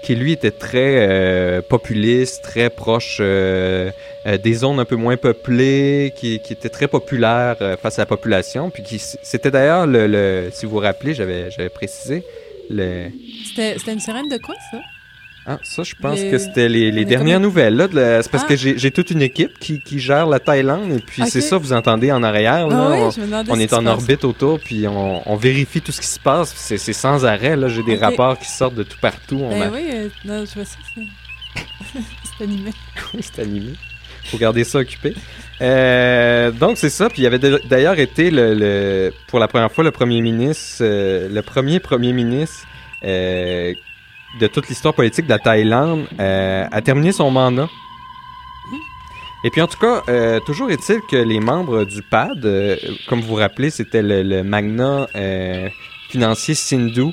qui lui était très euh, populiste, très proche euh, euh, des zones un peu moins peuplées, qui, qui était très populaire euh, face à la population, puis qui c'était d'ailleurs le, le- si vous vous rappelez, j'avais j'avais précisé le C'était c'était une sirène de quoi, ça? Ah, ça, je pense que c'était les, les dernières comme- nouvelles. Là, de C'est parce Ah. que j'ai j'ai toute une équipe qui, qui gère la Thaïlande, et puis c'est ça, vous entendez en arrière. Là, Ah oui, on, on est en orbite autour, puis on, on vérifie tout ce qui se passe. C'est c'est sans arrêt. Là, J'ai des rapports qui sortent de tout partout. On Ben a- oui, euh, non, je vois ça. c'est- animé. Oui, c'est animé. Faut garder ça occupé. Euh, donc c'est ça. Puis il y avait d'ailleurs été le, le- pour la première fois le premier ministre, euh, le premier premier ministre euh, de toute l'histoire politique de la Thaïlande euh, a terminé son mandat. Et puis en tout cas, euh, toujours est-il que les membres du PAD, euh, comme vous vous rappelez, c'était le, le magnat euh, financier Sindhu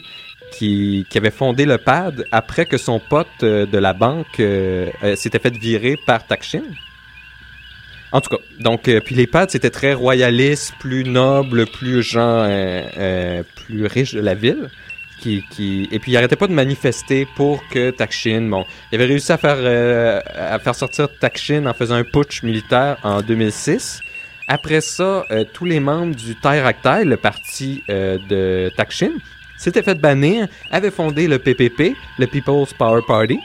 qui, qui avait fondé le PAD après que son pote euh, de la banque euh, s'était fait virer par Taksin. En tout cas, donc, euh, puis les PAD, c'était très royaliste, plus noble, plus gens, euh, euh, plus riches de la ville. Et puis, il arrêtait pas de manifester pour que Taksin, bon, il avait réussi à faire, euh, à faire sortir Taksin en faisant un putsch militaire en 2006. Après ça, euh, tous les membres du Thai Rak Thai, le parti euh, de Taksin, s'étaient fait bannir, avaient fondé le PPP, le People's Power Party,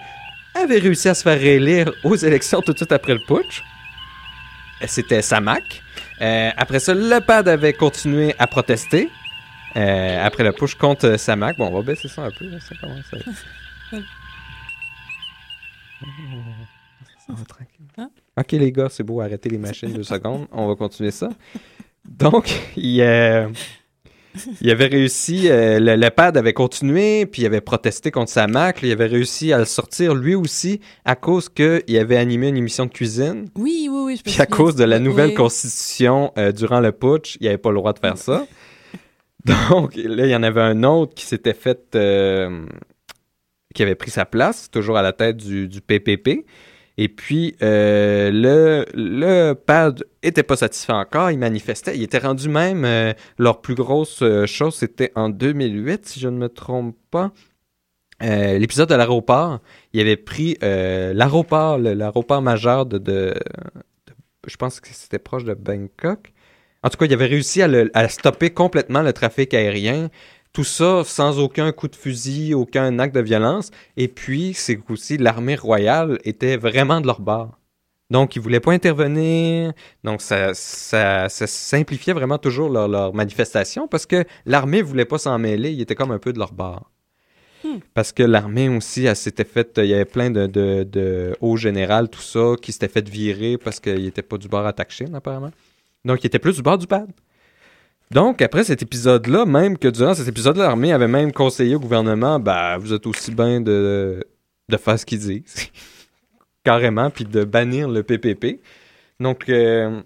avaient réussi à se faire réélire aux élections tout de suite après le putsch. C'était Samak. Après ça, le PAD avait continué à protester. Euh, après le push contre euh, Samak. Bon, on va baisser ça un peu. Là, ça commence à... Tranquille. Hein? Ok, les gars, c'est beau, arrêtez les machines deux secondes. On va continuer ça. Donc, il, euh, il avait réussi, euh, le, le pad avait continué, puis il avait protesté contre sa Mac. Il avait réussi à le sortir lui aussi à cause qu'il avait animé une émission de cuisine. Oui, oui, oui. Je me Puis à cause de la nouvelle Oui. constitution euh, durant le putsch, il n'avait pas le droit de faire ça. Donc là, il y en avait un autre qui s'était fait, euh, qui avait pris sa place, toujours à la tête du, PPP. Et puis, euh, le, le pad était pas satisfait encore, il manifestait. Il était rendu même, euh, leur plus grosse chose, c'était en 2008, si je ne me trompe pas. L'épisode de l'aéroport, il avait pris l'aéroport, l'aéroport majeur de- Je pense que c'était proche de Bangkok. En tout cas, il avait réussi à, le- à stopper complètement le trafic aérien. Tout ça sans aucun coup de fusil, aucun acte de violence. Et puis, c'est aussi l'armée royale était vraiment de leur bord. Donc, ils voulaient pas intervenir. Donc, ça, ça, ça simplifiait vraiment toujours leur, leur manifestation parce que l'armée voulait pas s'en mêler. Ils étaient comme un peu de leur bord. Parce que l'armée aussi, elle s'était fait. Il y avait plein de, de, de hauts généraux, tout ça, qui s'étaient fait virer parce qu'ils n'étaient pas du bord à Taksin, apparemment. Donc, ils étaient plus du bord du pad. Donc, après cet épisode-là, même que durant cet épisode-là, l'armée avait même conseillé au gouvernement, bah, vous êtes aussi bien de, de faire ce qu'ils disent. Carrément, puis de bannir le PPP. Donc, euh,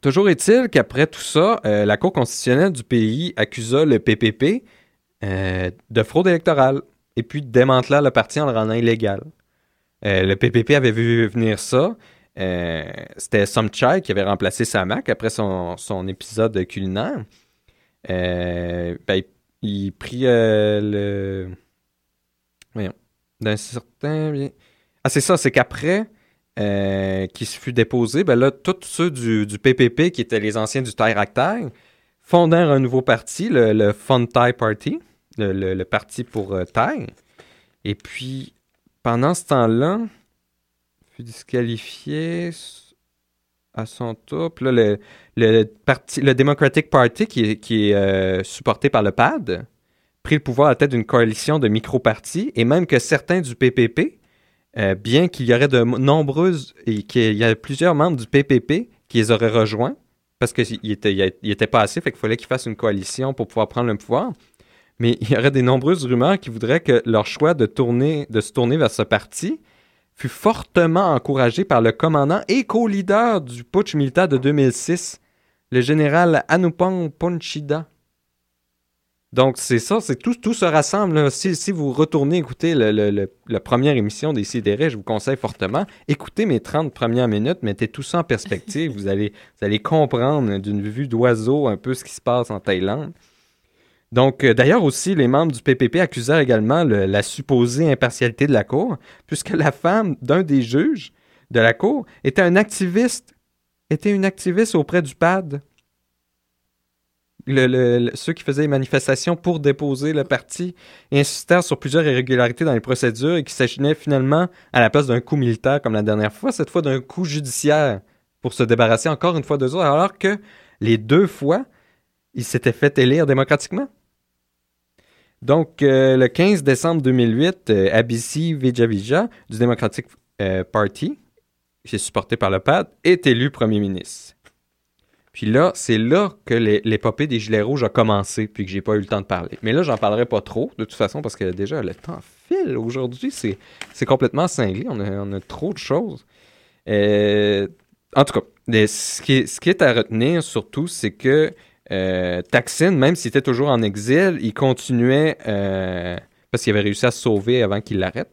toujours est-il qu'après tout ça, euh, la Cour constitutionnelle du pays accusa le PPP euh, de fraude électorale et puis démantela le parti en le rendant illégal. Le PPP avait vu venir ça. Euh, C'était Somchai qui avait remplacé Samak après son, son épisode culinaire. Euh, ben, il, prit euh, le. Voyons. D'un certain. Ah, c'est ça, c'est qu'après qu'il se fut déposé, ben là, tous ceux du, du PPP, qui étaient les anciens du Tairaktai, fondèrent un nouveau parti, le, le Fun Thai Party, le, le- parti pour Thai. Et puis, pendant ce temps-là, fut disqualifié à son tour. Le, parti, le Democratic Party, qui est, euh, supporté par le PAD, prit le pouvoir à la tête d'une coalition de micro-partis, et même que certains du PPP, euh, bien qu'il y aurait de nombreuses, et qu'il y a plusieurs membres du PPP qui les auraient rejoints, parce qu'ils n'étaient il était pas assez, fait qu'il fallait qu'ils fassent une coalition pour pouvoir prendre le pouvoir. Mais il y aurait des nombreuses rumeurs qui voudraient que leur choix de, tourner, de se tourner vers ce parti fut fortement encouragé par le commandant et co-leader du putsch militaire de 2006, le général Anupam Ponchida. Donc, c'est ça, c'est tout, tout se rassemble. Si, si vous retournez écouter le, le- le- la première émission des CDR, je vous conseille fortement, écoutez mes 30 premières minutes, mettez tout ça en perspective. vous, allez, vous allez comprendre d'une vue d'oiseau un peu ce qui se passe en Thaïlande. Donc, euh, d'ailleurs aussi, les membres du PPP accusèrent également le- la supposée impartialité de la Cour, puisque la femme d'un des juges de la Cour était un activiste, une activiste auprès du PAD. Ceux qui faisaient les manifestations pour déposer le parti insistèrent sur plusieurs irrégularités dans les procédures et qui s'agirait finalement, à la place d'un coup militaire comme la dernière fois, cette fois d'un coup judiciaire pour se débarrasser encore une fois d'eux autres, alors que les deux fois, ils s'étaient fait élire démocratiquement. Donc, euh, le 15 décembre 2008, euh, Abisi Vijavija du Democratic euh, Party, qui est supporté par le PAD, est élu premier ministre. Puis là, c'est là que l'épopée des Gilets rouges a commencé, puis que j'ai pas eu le temps de parler. Mais là, j'en parlerai pas trop, de toute façon, parce que déjà, le temps file aujourd'hui. C'est complètement cinglé. On a, on a trop de choses. Euh, en tout cas, ce, qui ce qui est à retenir surtout, c'est que euh, Taksin, même s'il était toujours en exil, il continuait, euh, parce qu'il avait réussi à se sauver avant qu'il l'arrête.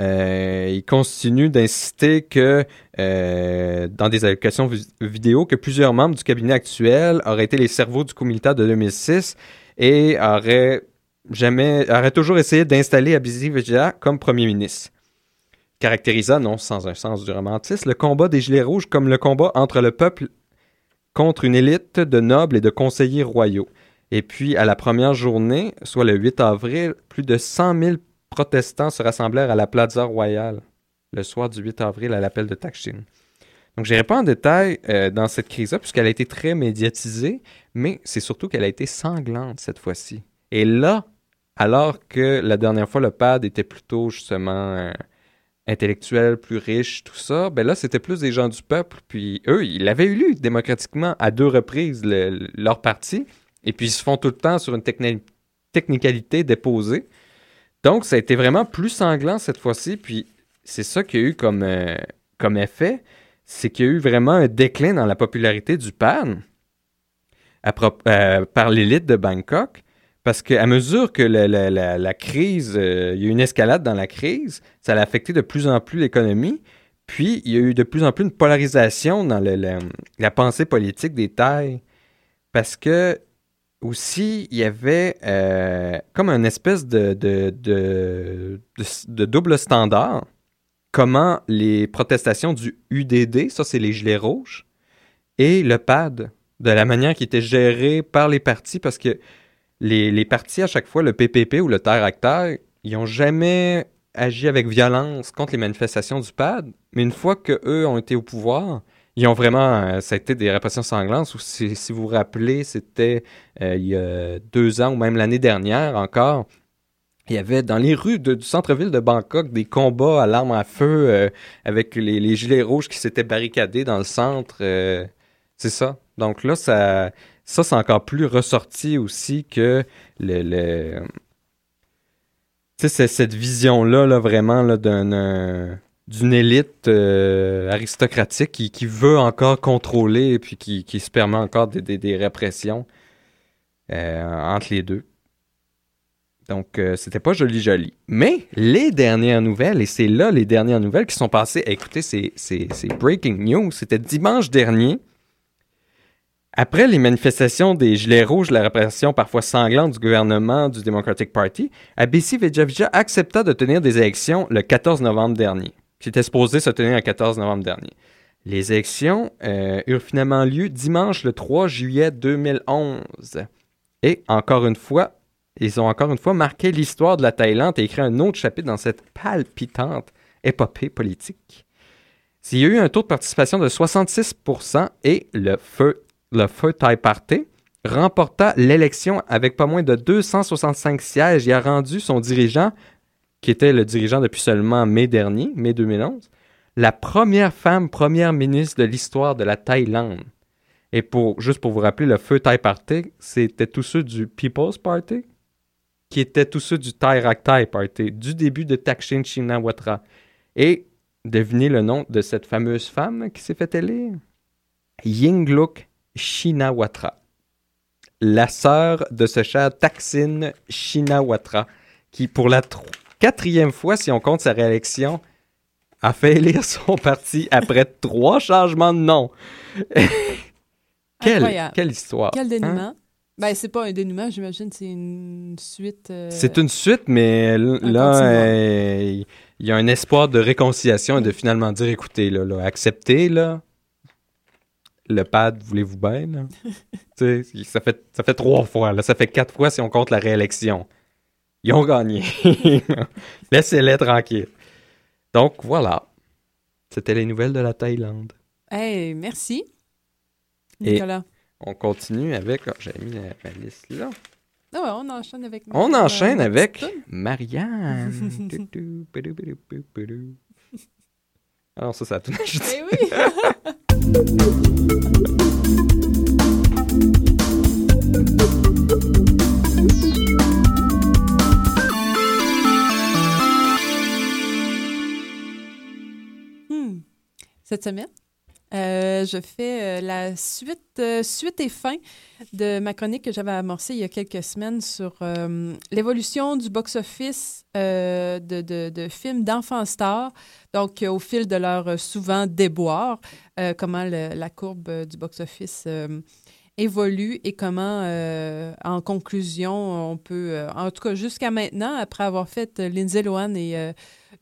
Euh, il continue d'insister que dans des allocations vi- vidéo que plusieurs membres du cabinet actuel auraient été les cerveaux du coup militaire de 2006 et auraient jamais auraient toujours essayé d'installer Abizi Vijaya comme premier ministre. Caractérisa, non sans un sens du romantisme, le combat des Gilets rouges comme le combat entre le peuple contre une élite de nobles et de conseillers royaux. Et puis, à la première journée, soit le 8 avril, plus de 100 000 protestants se rassemblèrent à la Plaza Royale le soir du 8 avril à l'appel de Taksin. Donc, je n'irai pas en détail euh, dans cette crise-là, puisqu'elle a été très médiatisée, mais c'est surtout qu'elle a été sanglante cette fois-ci. Et là, alors que la dernière fois, le PAD était plutôt justement euh, intellectuel, plus riche, tout ça, ben là, c'était plus des gens du peuple. Puis eux, ils l'avaient élu démocratiquement à deux reprises, le- le- leur parti. Et puis, ils se font tout le temps sur une techni- technicalité déposée. Donc, ça a été vraiment plus sanglant cette fois-ci. Puis, c'est ça qu'il y a eu comme, euh, comme effet. C'est qu'il y a eu vraiment un déclin dans la popularité du PAN euh, par l'élite de Bangkok. Parce qu'à mesure que la, la- la- crise, euh, il y a eu une escalade dans la crise, ça a affecté de plus en plus l'économie. Puis, il y a eu de plus en plus une polarisation dans la pensée politique des Thaïs. Parce que, aussi, il y avait euh, comme une espèce de, de, de, de, de double standard. Comment les protestations du UDD, ça c'est les gilets rouges, et le PAD, de la manière qui était gérée par les partis, parce que les, partis, à chaque fois, le PPP ou le Terre Acteur, ils n'ont jamais agi avec violence contre les manifestations du PAD, mais une fois qu'eux ont été au pouvoir, ils ont vraiment, euh, ça a été des répressions sanglantes. Ou si, vous vous rappelez, c'était euh, il y a deux ans ou même l'année dernière encore. Il y avait dans les rues du centre-ville de Bangkok des combats à l'arme à feu euh, avec les, gilets rouges qui s'étaient barricadés dans le centre. c'est ça. Donc là, ça, ça, c'est encore plus ressorti aussi que le. le tu sais, cette vision-là, là, vraiment, d'une élite euh, aristocratique qui, veut encore contrôler et puis qui, se permet encore des, des- répressions euh, entre les deux. Donc, euh, c'était pas joli, joli. Mais les dernières nouvelles, et c'est là les dernières nouvelles qui sont passées. Écoutez, c'est breaking news. C'était dimanche dernier. Après les manifestations des Gilets rouges, la répression parfois sanglante du gouvernement du Democratic Party, Abisi Vejavicha accepta de tenir des élections le 14 novembre dernier, qui supposé se tenir le 14 novembre dernier. Les élections euh, eurent finalement lieu dimanche le 3 juillet 2011. Et encore une fois, ils ont encore une fois marqué l'histoire de la Thaïlande et écrit un autre chapitre dans cette palpitante épopée politique. Il y a eu un taux de participation de 66% et le feu, le feu Thai Party remporta l'élection avec pas moins de 265 sièges et a rendu son dirigeant, qui était le dirigeant depuis seulement mai dernier, mai 2011, la première femme première ministre de l'histoire de la Thaïlande. Et pour, juste pour vous rappeler, le feu Thai Party, c'était tous ceux du People's Party, qui étaient tous ceux du Thai Rak Thai Party, du début de Thaksin Shinawatra. Et devinez le nom de cette fameuse femme qui s'est fait élire? Yingluck Shinawatra. La sœur de ce cher Thaksin Shinawatra, qui pour la quatrième fois, si on compte sa réélection, a fait élire son parti après trois changements de nom. quelle, histoire. Quel hein? dénouement. Ben, c'est pas un dénouement, j'imagine, c'est une suite. euh, C'est une suite, mais là, euh, il y a un espoir de réconciliation et de finalement dire, écoutez, là, là, acceptez, là. Le pad, voulez-vous bien, ça fait, ça fait trois fois, là. Ça fait quatre fois si on compte la réélection. Ils ont gagné. Laissez-les tranquilles. Donc, voilà. C'était les nouvelles de la Thaïlande. Hey, merci. Et- Nicolas. On continue avec... ah, J'ai mis la, ma liste là. Ouais, on enchaîne avec. On euh, enchaîne avec. Marianne. Non, ça, ça a tout ajouté. Eh oui! Hmm. Cette semaine, euh, je fais euh, la suite, euh, suite et fin de ma chronique que j'avais amorcée il y a quelques semaines sur l'évolution du box-office de, de- films d'enfants stars, donc au fil de leur souvent déboire, comment la courbe du box-office évolue et comment, euh, en conclusion, on peut, euh, en tout cas jusqu'à maintenant, après avoir fait euh, Lindsay Lohan et euh,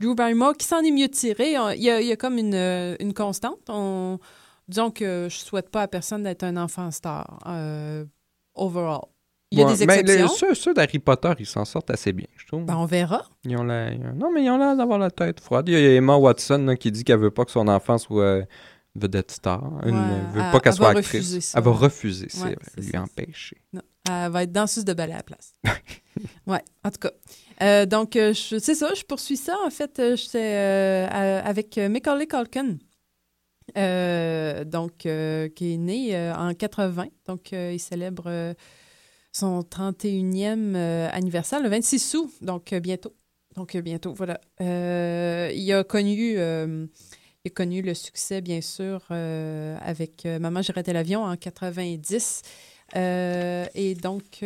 Drew Barrymore, qui s'en est mieux tiré, il y a, il y a comme une, une constante. On, disons que je souhaite pas à personne d'être un enfant star, overall. Il y a Ouais, des mais les- exceptions. ceux, ceux d'Harry Potter, ils s'en sortent assez bien, je trouve. Ben, on verra. Ils ont non, mais ils ont l'air d'avoir la tête froide. Il y a Emma Watson là, qui dit qu'elle veut pas que son enfant soit vedette star. Elle Ouais, ne veut elle- pas qu'elle elle soit actrice. refuser ça. Elle va refuser, c'est Ouais, vrai, c'est lui ça. empêcher. Non, elle va être danseuse de ballet à la place. ouais, en tout cas. Euh, donc, euh, c'est ça, je poursuis ça. En fait, euh, j'étais euh, avec Macaulay Culkin, euh, donc, qui est né en 80. Donc, il célèbre son 31e euh, anniversaire le 26 août, donc bientôt. Donc, bientôt, voilà. Il a connu... a connu le succès, bien sûr, euh, avec euh, Maman, j'ai raté l'avion en 90. Euh, et donc,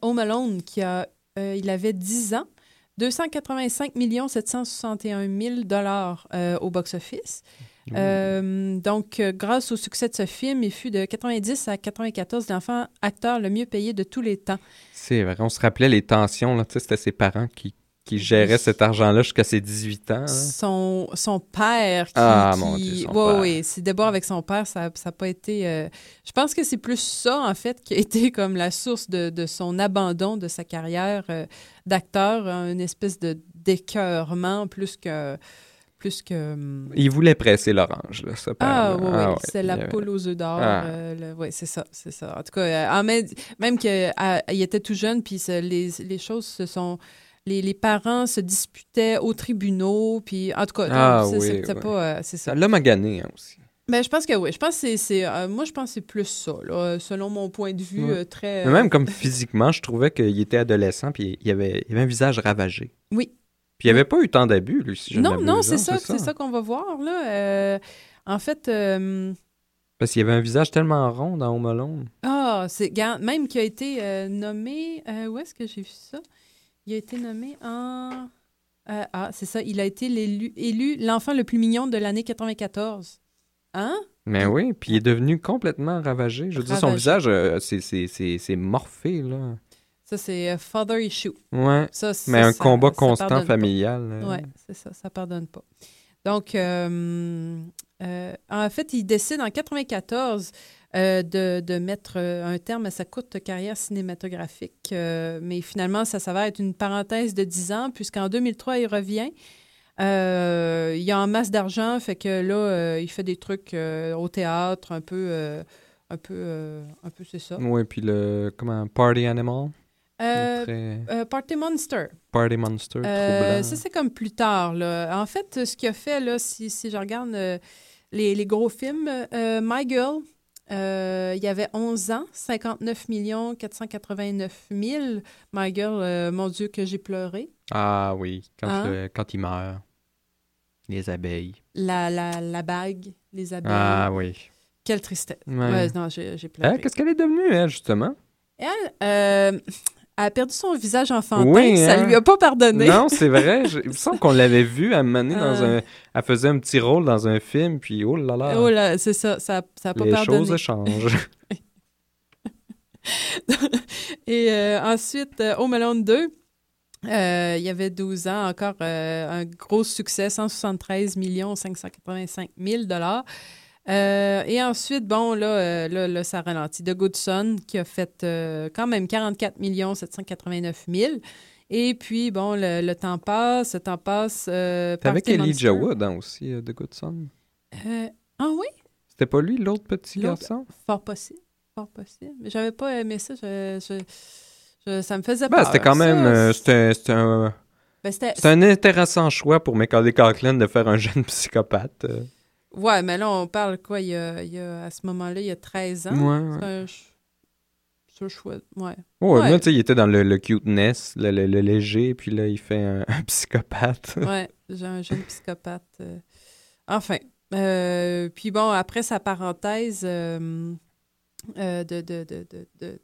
Home Alone, qui a, il avait 10 ans, 285 761 000 dollars au box-office. Donc, grâce au succès de ce film, il fut de 90 à 94 l'enfant acteur le mieux payé de tous les temps. C'est vrai, on se rappelait les tensions. C'était ses parents qui, qui géraient cet argent-là jusqu'à ses 18 ans. hein? Son, son père qui... Ah, qui- mon Dieu, son Ouais, père. ouais, c'est d'abord avec son père, ça n'a pas été... euh, Je pense que c'est plus ça, en fait, qui a été comme la source de, de son abandon de sa carrière euh, d'acteur, hein, une espèce de d'écœurement plus que... Plus que hum, Il voulait presser l'orange, là, ce ah, oui, Ah oui, ouais, c'est la avait- poule aux œufs d'or. Ah. euh, ouais, c'est ça, c'est ça. En tout cas, même, qu'il était tout jeune, puis ça- les, les choses se sont... Les, les parents se disputaient aux tribunaux, puis en tout cas, Ah oui, c'était oui. pas... euh, c'est ça. Ça l'a magané hein, aussi. Ben, je pense que oui. Je pense que c'est- c'est. euh, moi, je pense que c'est plus ça, là, selon mon point de vue, Ouais. euh, très. Mais euh, même comme physiquement, je trouvais qu'il était adolescent, puis il avait, il avait un visage ravagé. Oui. Puis il avait pas eu tant d'abus, lui, si je Non, non, hein, c'est ça, c'est ça qu'on va voir, là. Euh, en fait, euh, Parce qu'il avait un visage tellement rond dans Home Alone. ah, c'est. Même qui a été euh, nommé. euh, où est-ce que j'ai vu ça? Il a été nommé en. euh, ah, c'est ça. Il a été élu l'enfant le plus mignon de l'année 94. Hein? Mais oui, puis il est devenu complètement ravagé. Je veux dire, son visage, euh, c'est- morphé, là. Ça, c'est euh, Father Issue. Ouais. Ça, Mais un ça- combat ça constant familial. Oui, c'est ça, ça pardonne pas. Donc, en fait, il décide en 94 euh, de, de mettre euh, un terme à sa courte carrière cinématographique. Euh, mais finalement, ça s'avère être une parenthèse de 10 ans, puisqu'en 2003, il revient. Euh, il a en masse d'argent, fait que là, il fait des trucs au théâtre, un peu, un peu, un peu, c'est ça. Oui, puis le. Comment Party Animal? Euh, Très- euh, Party Monster. Party Monster, Euh, ça, c'est comme plus tard. Là. En fait, ce qu'il a fait, là, si, si je regarde les, les gros films, My Girl, euh, il y avait 11 ans, 59 489 000. My Girl, euh, mon Dieu, que j'ai pleuré. Ah oui, quand, Hein? le- quand il meurt. Les abeilles. La, la, la bague, les abeilles. Ah oui. Quelle tristesse. Ouais. Ouais, non, j'ai j'ai pleuré. Qu'est-ce qu'elle est devenue, elle, justement? Elle, euh, elle a perdu son visage enfantin. Oui, ça hein? lui a pas pardonné. Non, c'est vrai. Je- Il me semble qu'on l'avait vu à un moment donné dans Ah. un. Elle faisait un petit rôle dans un film, puis oh là là. Oh là, c'est ça, ça n'a pas les pardonné. choses changent. Et euh, ensuite, euh, Home Alone 2, euh, il y avait 12 ans, encore un gros succès, 173 585 000 Euh, et ensuite, bon, là, euh, là, là, ça ralentit. The Good Son, qui a fait euh, quand même 44 789 000. Et puis, bon, le, le temps passe, le temps passe. Euh, C'était avec Elijah. Wood hein, aussi, euh, The Good Son. Euh, ah oui? C'était pas lui, l'autre petit garçon? Fort possible. Fort possible. Mais j'avais pas aimé ça. Je, je- je- ça me faisait Ben, peur. c'était quand même. C'était un, ben, c'était- un intéressant choix pour Macaulay Culkin de faire un jeune psychopathe. Ouais, mais là, on parle quoi, il y a, il y a- à ce moment-là, il y a 13 ans. Ouais, ouais. C'est un ch- c'est un choix, ouais. Ouais, Ouais. moi, tu sais, il était dans le, le cuteness, le, le- le léger, puis là, il fait un, un psychopathe. Ouais, j'ai un jeune psychopathe. euh. Enfin. euh, puis bon, après sa parenthèse euh, euh, de, de, de, de, de,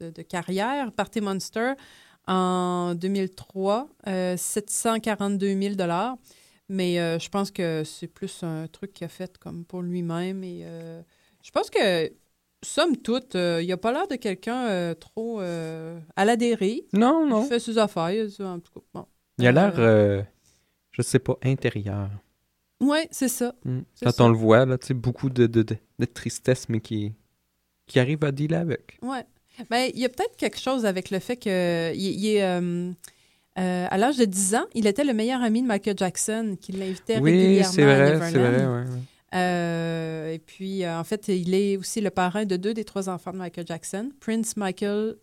de- de carrière, Party Monster, en 2003, euh, 742 000 Mais euh, je pense que c'est plus un truc qu'il a fait comme pour lui-même. Et euh, je pense que, somme toute, euh, il a pas l'air de quelqu'un euh, trop à la dérive. Non, non. Il fait ses affaires. il a- en tout cas, bon. Il a l'air, je sais pas, intérieur. Ouais, c'est ça. Mm. C'est Quand ça. on le voit, là, tu sais, beaucoup de, de, de, de tristesse, mais qui, qui arrive à dealer avec. Ouais. Ben, il y a peut-être quelque chose avec le fait que il, il est euh, à l'âge de 10 ans, il était le meilleur ami de Michael Jackson, qui l'invitait Oui, régulièrement c'est à vrai, c'est Neverland. vrai, ouais, ouais. Euh, et puis, euh, en fait, il est aussi le parrain de deux des trois enfants de Michael Jackson, Prince Michael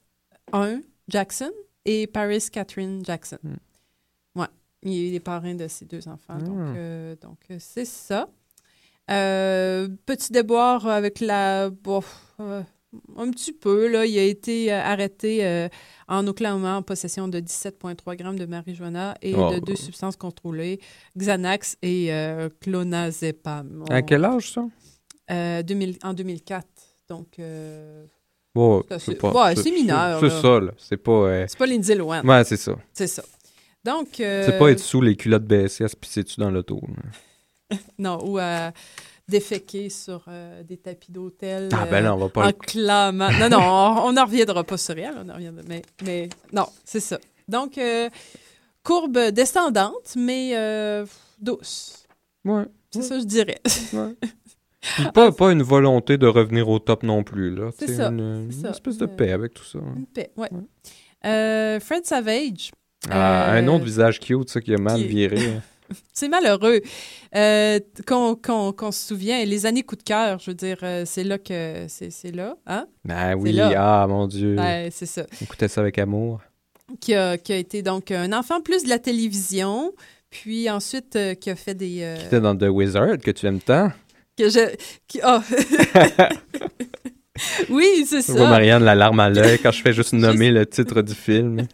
I Jackson et Paris Catherine Jackson. Hmm. Ouais, il est parrain de ces deux enfants. Donc, Hmm. donc c'est ça. Petit déboire avec la... bof, euh, un petit peu, là. Il a été euh, arrêté euh, en Oklahoma en possession de 17,3 grammes de marijuana et Oh. de deux substances contrôlées, Xanax et euh, clonazepam. À quel âge, ça? euh, 2000 en 2004. Donc, Ça, c'est pas. ouais, mineur, C'est ça, là. C'est pas. c'est pas Lindsay Lohan. Ouais, c'est ça. C'est ça. Donc. euh, C'est pas être sous les culottes se pisser dessus dans l'auto. Non, ou déféquer sur euh, des tapis d'hôtel. Ah, ben euh, non, on va pas. En le- clamant. Non, non, on n'en reviendra pas sur elle. On en reviendra, mais, mais non, c'est ça. Donc, euh, courbe descendante, mais euh, douce. Ouais. C'est ça, je dirais. Puis pas, pas une volonté de revenir au top non plus, là. C'est ça, Une, c'est une ça. espèce de Euh, paix avec tout ça. Une paix, ouais. Euh, Fred Savage. Ah, un euh, autre visage cute, ça, qui a mal qui- viré. C'est malheureux. Euh, qu'on se souvient, les années coup de cœur, je veux dire, euh, c'est là que. C'est c'est là, hein? Ben oui, ah, mon Dieu. Ben, c'est ça. Écoutez ça avec amour. Qui a, qui a été donc un enfant plus de la télévision, puis ensuite euh, qui a fait des. euh, C'était dans The Wizard que tu aimes tant. que je... Qui, ah. oui, c'est Je vois ça. Marianne la larme à l'œil quand je fais juste nommer le titre du film.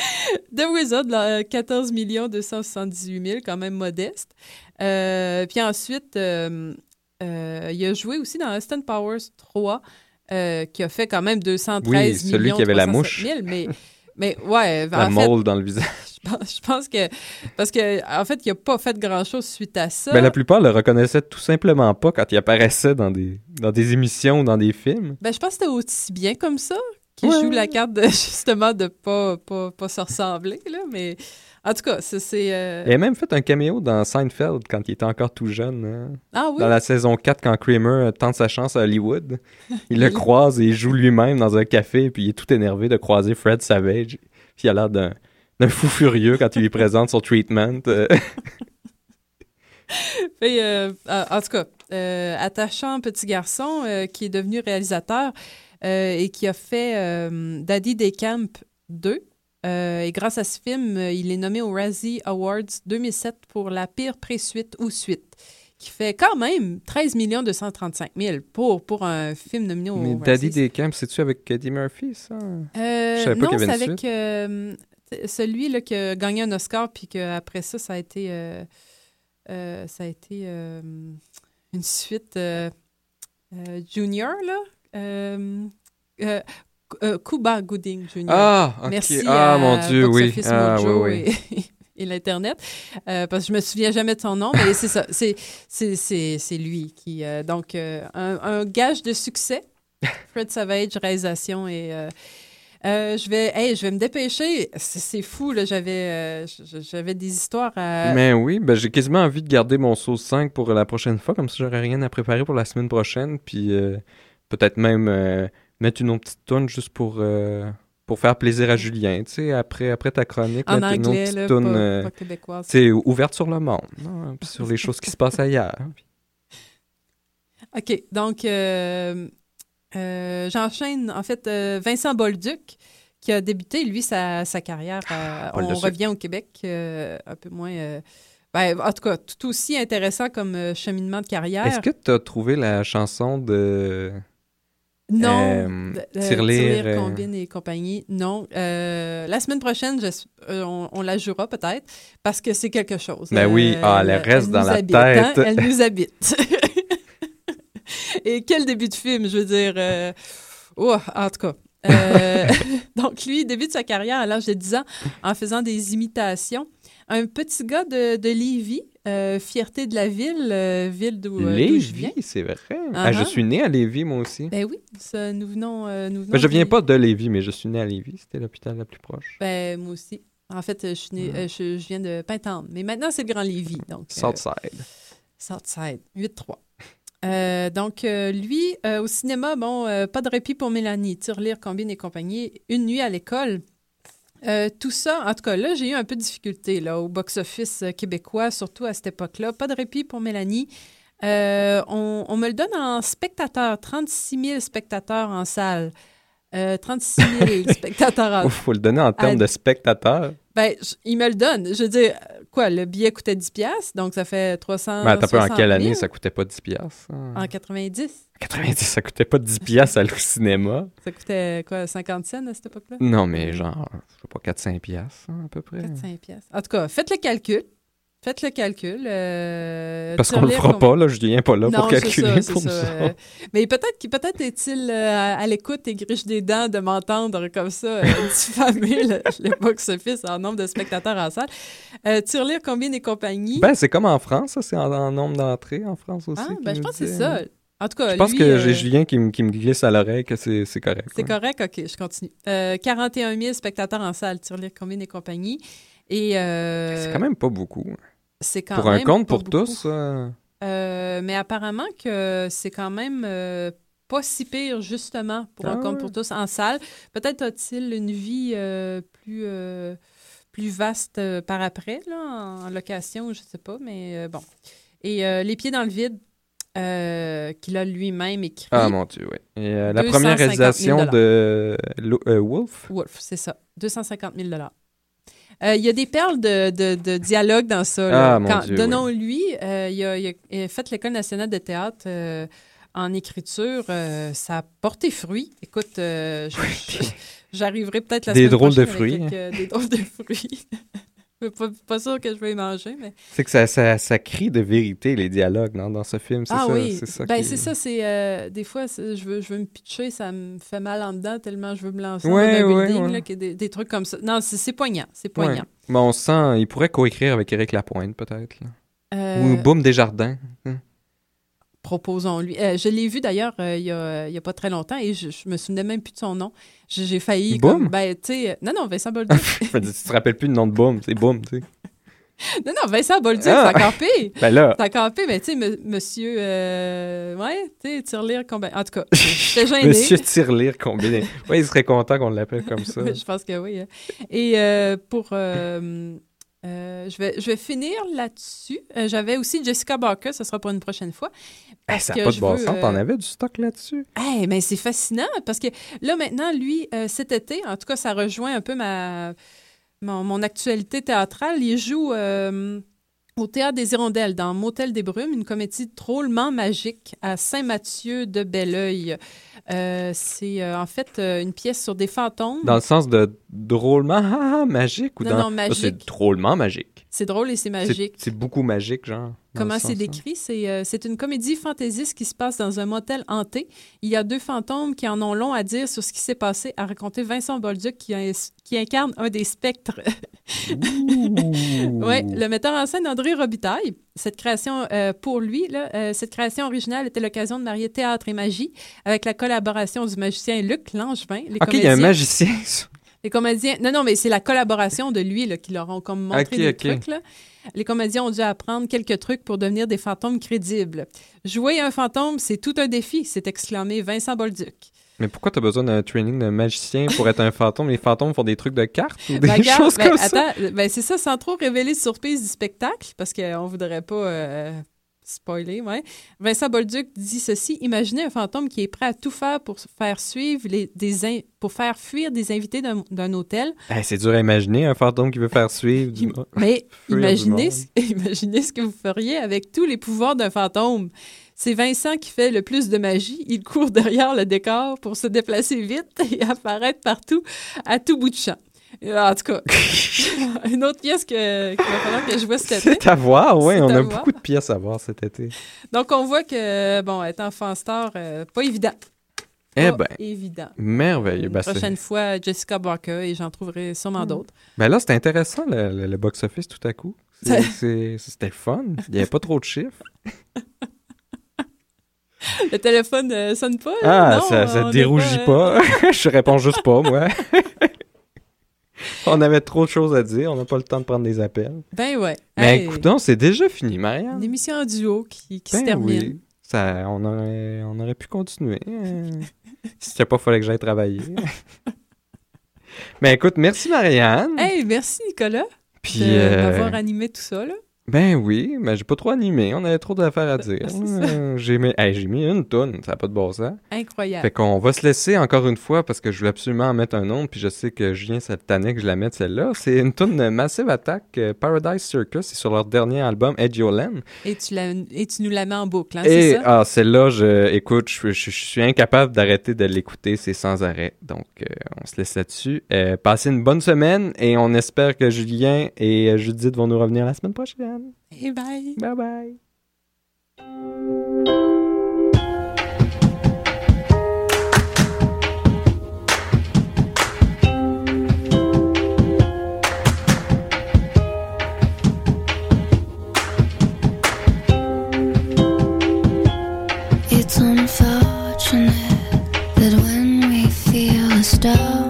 The Wizard, là, 14 278 000, quand même modeste. Euh, puis ensuite, euh, euh, il a joué aussi dans Austin Powers 3, euh, qui a fait quand même 213 Oui, celui millions qui avait la 307 mouche. 000, mais, mais ouais, La en fait, dans le visage. je pense, je pense que... Parce que en fait, il n'a pas fait grand-chose suite à ça. Ben, la plupart le reconnaissaient tout simplement pas quand il apparaissait dans des, dans des émissions ou dans des films. Ben, je pense que c'était aussi bien comme ça Ouais. joue la carte de, justement de pas, pas, pas se ressembler, là, mais en tout cas, c'est... euh, Il a même fait un caméo dans Seinfeld quand il était encore tout jeune. hein. Ah oui? Dans la saison 4, quand Kramer tente sa chance à Hollywood, il le croise et il joue lui-même dans un café, puis il est tout énervé de croiser Fred Savage. Puis il a l'air d'un fou furieux quand il lui présente son treatment. euh. Euh, en tout cas, euh, attachant petit garçon euh, qui est devenu réalisateur euh, et qui a fait euh, Daddy Day Camp 2. Euh, et grâce à ce film, euh, il est nommé au Razzie Awards 2007 pour la pire pré-suite ou suite, qui fait quand même 13 235 000 pour, pour un film nominé au Mais Razzie. Daddy Day Camp, c'est-tu avec Eddie Murphy, ça? Euh, Je savais pas non, c'est avec euh, celui là, qui a gagné un Oscar, puis qu'après ça, ça a été, euh, euh, ça a été euh, une suite euh, euh, junior, là. Euh, euh, euh, Cuba Gooding Jr. Ah. Merci ah, à mon Dieu, Box oui. Office Ah, Mojo oui, oui. Et, et l'Internet. Euh, parce que je me souviens jamais de son nom, mais c'est ça. C'est, lui qui. euh, donc, euh, un, un gage de succès. Fred Savage, réalisation et. je vais, hey, je vais me dépêcher. C'est, fou, là. J'avais, j'avais des histoires à. Mais oui, ben, j'ai quasiment envie de garder mon sauce 5 pour la prochaine fois, comme ça j'aurais rien à préparer pour la semaine prochaine, puis peut-être même euh, mettre une autre petite tourne juste pour, euh, pour faire plaisir à Julien, tu sais, après, après ta chronique, en mettre une autre petite toune, euh, québécoise. tu ouverte sur le monde, hein, puis sur les choses qui se passent ailleurs. OK. Donc, j'enchaîne. En fait, Vincent Bolduc, qui a débuté, lui, sa, sa carrière. Paul on revient au Québec, un peu moins. ben, en tout cas, tout aussi intéressant comme euh, cheminement de carrière. Est-ce que tu as trouvé la chanson de... Non. Euh, Tirelire, euh, Combine et compagnie. Non. Euh, la semaine prochaine, je- euh, on, on la jouera peut-être parce que c'est quelque chose. Ben oui, ah, elle reste dans la habite, hein, tête. Elle nous habite. et quel début de film, je veux dire. oh, en tout cas. Euh, donc, lui, début de sa carrière à l'âge de 10 ans en faisant des imitations. Un petit gars de, de Lévis, euh, fierté de la ville, euh, ville d'où euh, je. Lévis, c'est vrai. Ah, je Uh-huh. suis né à Lévis, moi aussi. Ben oui, ça, nous venons. euh, nous venons Ben, je viens pas de Lévis, mais je suis né à Lévis. C'était l'hôpital le plus proche. Ben, moi aussi. En fait, je, suis née- euh, je, je viens de Pintante. Mais maintenant, c'est le Grand Lévis. Donc, Southside. Southside, 8-3. Euh, donc, lui, au cinéma, bon, pas de répit pour Mélanie, Tirelire, Combine et compagnie, Une nuit à l'école. Euh, tout ça, en tout cas, là, j'ai eu un peu de difficulté là, au box-office euh, québécois, surtout à cette époque-là. Pas de répit pour Mélanie. Euh, on, on me le donne en spectateurs, 36 000 spectateurs en salle. Euh, 36 000 spectateurs en Il faut le donner en termes de spectateurs. Ben, il me le donne. Je veux dire, quoi, le billet coûtait 10 pièces, donc ça fait 300 Mais peu, en 60 quelle 000 année ça coûtait pas 10 piastres? hein? En 90. 90, ça coûtait pas 10 piastres à aller au cinéma. Ça coûtait, quoi, 50 cents à cette époque-là? Non, mais genre, je sais pas, 4-5 piastres, hein, à peu près. 4-5 pièces. En tout cas, faites le calcul. Faites le calcul. euh, Parce qu'on le fera pas, là, Julien n'est pas là non, pour calculer ça, pour ça. mais peut-être est-il euh, à, l'écoute et griche des dents de m'entendre comme ça euh, diffamer le, le box-office en nombre de spectateurs en salle. Euh, Tirelire, Combine et compagnie. Ben, c'est comme en France, ça, c'est en, en nombre d'entrées en France aussi. ah, ben, je pense que c'est ça. hein. En tout cas, Je pense lui, que euh, j'ai Julien qui, me- qui me glisse à l'oreille que c'est correct. C'est ouais. correct, ok, je continue. Euh, 41 000 spectateurs en salle, Tirelire, Combine et compagnie. Et euh, C'est quand même pas beaucoup. hein. C'est quand Pour un compte pour beaucoup. tous, euh, Euh, mais apparemment que c'est quand même euh, pas si pire, justement, pour Ah un compte ouais. pour tous en salle. Peut-être a-t-il une vie euh, plus, plus vaste par après, là, en, location, je sais pas, mais bon. Et Les pieds dans le vide, qu'il a lui-même écrit. Ah mon Dieu, oui. Et la 250 première 000 réalisation de Wolf? Wolf, c'est ça. 250 000 Euh, Il y a des perles de, de, de dialogue dans ça. Ah, Dieu, Donnons-lui, euh, il, a, il a- fait l'École nationale de théâtre euh, en écriture. ça a porté fruit. Écoute, je- j'arriverai peut-être la Des semaine drôles de prochaine avec fruits. quelques- des drôles de fruits. Suis pas, pas sûr que je vais y manger, mais... C'est que ça, ça, ça crie de vérité, les dialogues non, dans ce film. C'est Ah ça, oui, c'est ça. ben qui- c'est ça, c'est euh, des fois je veux je veux me pitcher, ça me fait mal en dedans tellement je veux me lancer Ouais, dans un ouais, building ouais. là, que des, des trucs comme ça. Non, c'est poignant, c'est poignant. Mais on sent, il pourrait coécrire avec Éric Lapointe, peut-être. là. Euh, Ou Boum Desjardins. Proposons-lui. Euh, je l'ai vu d'ailleurs euh, il il y a pas très longtemps et je, je me souvenais même plus de son nom. J'ai failli comme ben tu sais euh, non non Vincent Bolduc. Tu te rappelles plus le nom de Boum, c'est Boum, tu sais. non non Vincent Bolduc, Ah! encore pire. Ben là, encore pire, mais tu sais monsieur euh, ouais, tu sais tirelire combien en tout cas, j'étais gênée. Monsieur Tirelire combiné. Ouais, il serait content qu'on l'appelle comme ça. Oui, je pense que oui. hein. Et euh, pour. Euh, je, vais, je vais finir là-dessus. Euh, J'avais aussi Jessica Barker, ce sera pour une prochaine fois. Eh, parce ça n'a pas de bon veux, sens. euh, T'en avais du stock là-dessus? Hey, mais c'est fascinant parce que là, maintenant, lui, cet été, en tout cas, ça rejoint un peu ma, mon, mon actualité théâtrale. Il joue au Théâtre des Hirondelles dans Motel des Brumes, une comédie drôlement magique à Saint-Mathieu de Belleuil. Euh, c'est euh, en fait euh, une pièce sur des fantômes. Dans le sens de drôlement ah, ah, magique ou Non, dans. non, Ah, magique. c'est drôlement magique. C'est drôle et c'est C'est- magique. C'est beaucoup magique, genre. Comment c'est sens, décrit? C'est euh, c'est une comédie fantaisiste qui se passe dans un motel hanté. Il y a deux fantômes qui en ont long à dire sur ce qui s'est passé, à raconter Vincent Bolduc qui, incarne un des spectres. Ouais, le metteur en scène André Robitaille. Cette création, euh, pour lui, là, euh, cette création originale était l'occasion de marier théâtre et magie avec la collaboration du magicien Luc Langevin. Les Ok, il y a un magicien. les comédiens. Non, non, mais c'est la collaboration de lui là, qui leur ont comme montré Ok, des trucs. Là. Les comédiens ont dû apprendre quelques trucs pour devenir des fantômes crédibles. Jouer un fantôme, c'est tout un défi, s'est exclamé Vincent Bolduc. Mais pourquoi t'as besoin d'un training de magicien pour être un fantôme? Les fantômes font des trucs de cartes ou des Ben, regarde, choses ben, comme ça? attends, ben, c'est ça, sans trop révéler surprise du spectacle, parce qu'on voudrait pas euh, spoiler, ouais. Vincent Bolduc dit ceci Imaginez un fantôme qui est prêt à tout faire pour faire suivre les, des in- pour faire fuir des invités d'un hôtel. C'est dur à imaginer, un fantôme qui veut faire suivre. du- Mais imaginez, ce- imaginez ce que vous feriez avec tous les pouvoirs d'un fantôme. C'est Vincent qui fait le plus de magie. Il court derrière le décor pour se déplacer vite et apparaître partout, à tout bout de champ. Euh, En tout cas, une autre pièce que- qu'il va falloir que je vois cet été. C'est à voir, oui. On a voir. beaucoup de pièces à voir cet été. Donc, on voit que, bon, être enfant star, euh, pas évident. Eh Pas ben, évident. merveilleux. Ben, c'est- prochaine fois, Jessica Barker, et j'en trouverai Hmm. sûrement d'autres. ben là, c'était intéressant, le, le- le box-office, tout à coup. C'est- c'est- C'était fun. Il n'y avait pas trop de chiffres. Le téléphone euh, sonne pas? Ah, non, ça, est dérougit euh, pas. Je réponds juste pas, moi. On avait trop de choses à dire. On n'a pas le temps de prendre des appels. Ben ouais. Mais Hey, écoutons, c'est déjà fini, Marianne. Une émission en duo qui, qui se Ben termine. oui. Ça, on, aurait, on aurait pu continuer. euh, si c'était pas fallait que j'aille travailler. Mais écoute, merci Marianne. Hey, merci Nicolas Puis, de- euh, d'avoir animé tout ça. Là. Ben oui, mais j'ai pas trop animé. On avait trop d'affaires à dire. Euh, j'ai mis, hey, j'ai mis une tonne, ça n'a pas de bon sens. Incroyable. Fait qu'on va se laisser encore une fois parce que je voulais absolument en mettre un autre, puis je sais que Julien, ça tannait que je la mette celle-là. C'est une tune de Massive Attack, euh, Paradise Circus, c'est sur leur dernier album, Ediolen. Et, tu la- et tu nous la mets en boucle, hein, c'est ça? ah, celle-là, je, écoute, je, je- je suis incapable d'arrêter de l'écouter, c'est sans arrêt. Donc, euh, on se laisse là-dessus. Euh, passez une bonne semaine et on espère que Julien et Judith vont nous revenir la semaine prochaine. Et bye! Bye bye. It's unfortunate that when we feel a star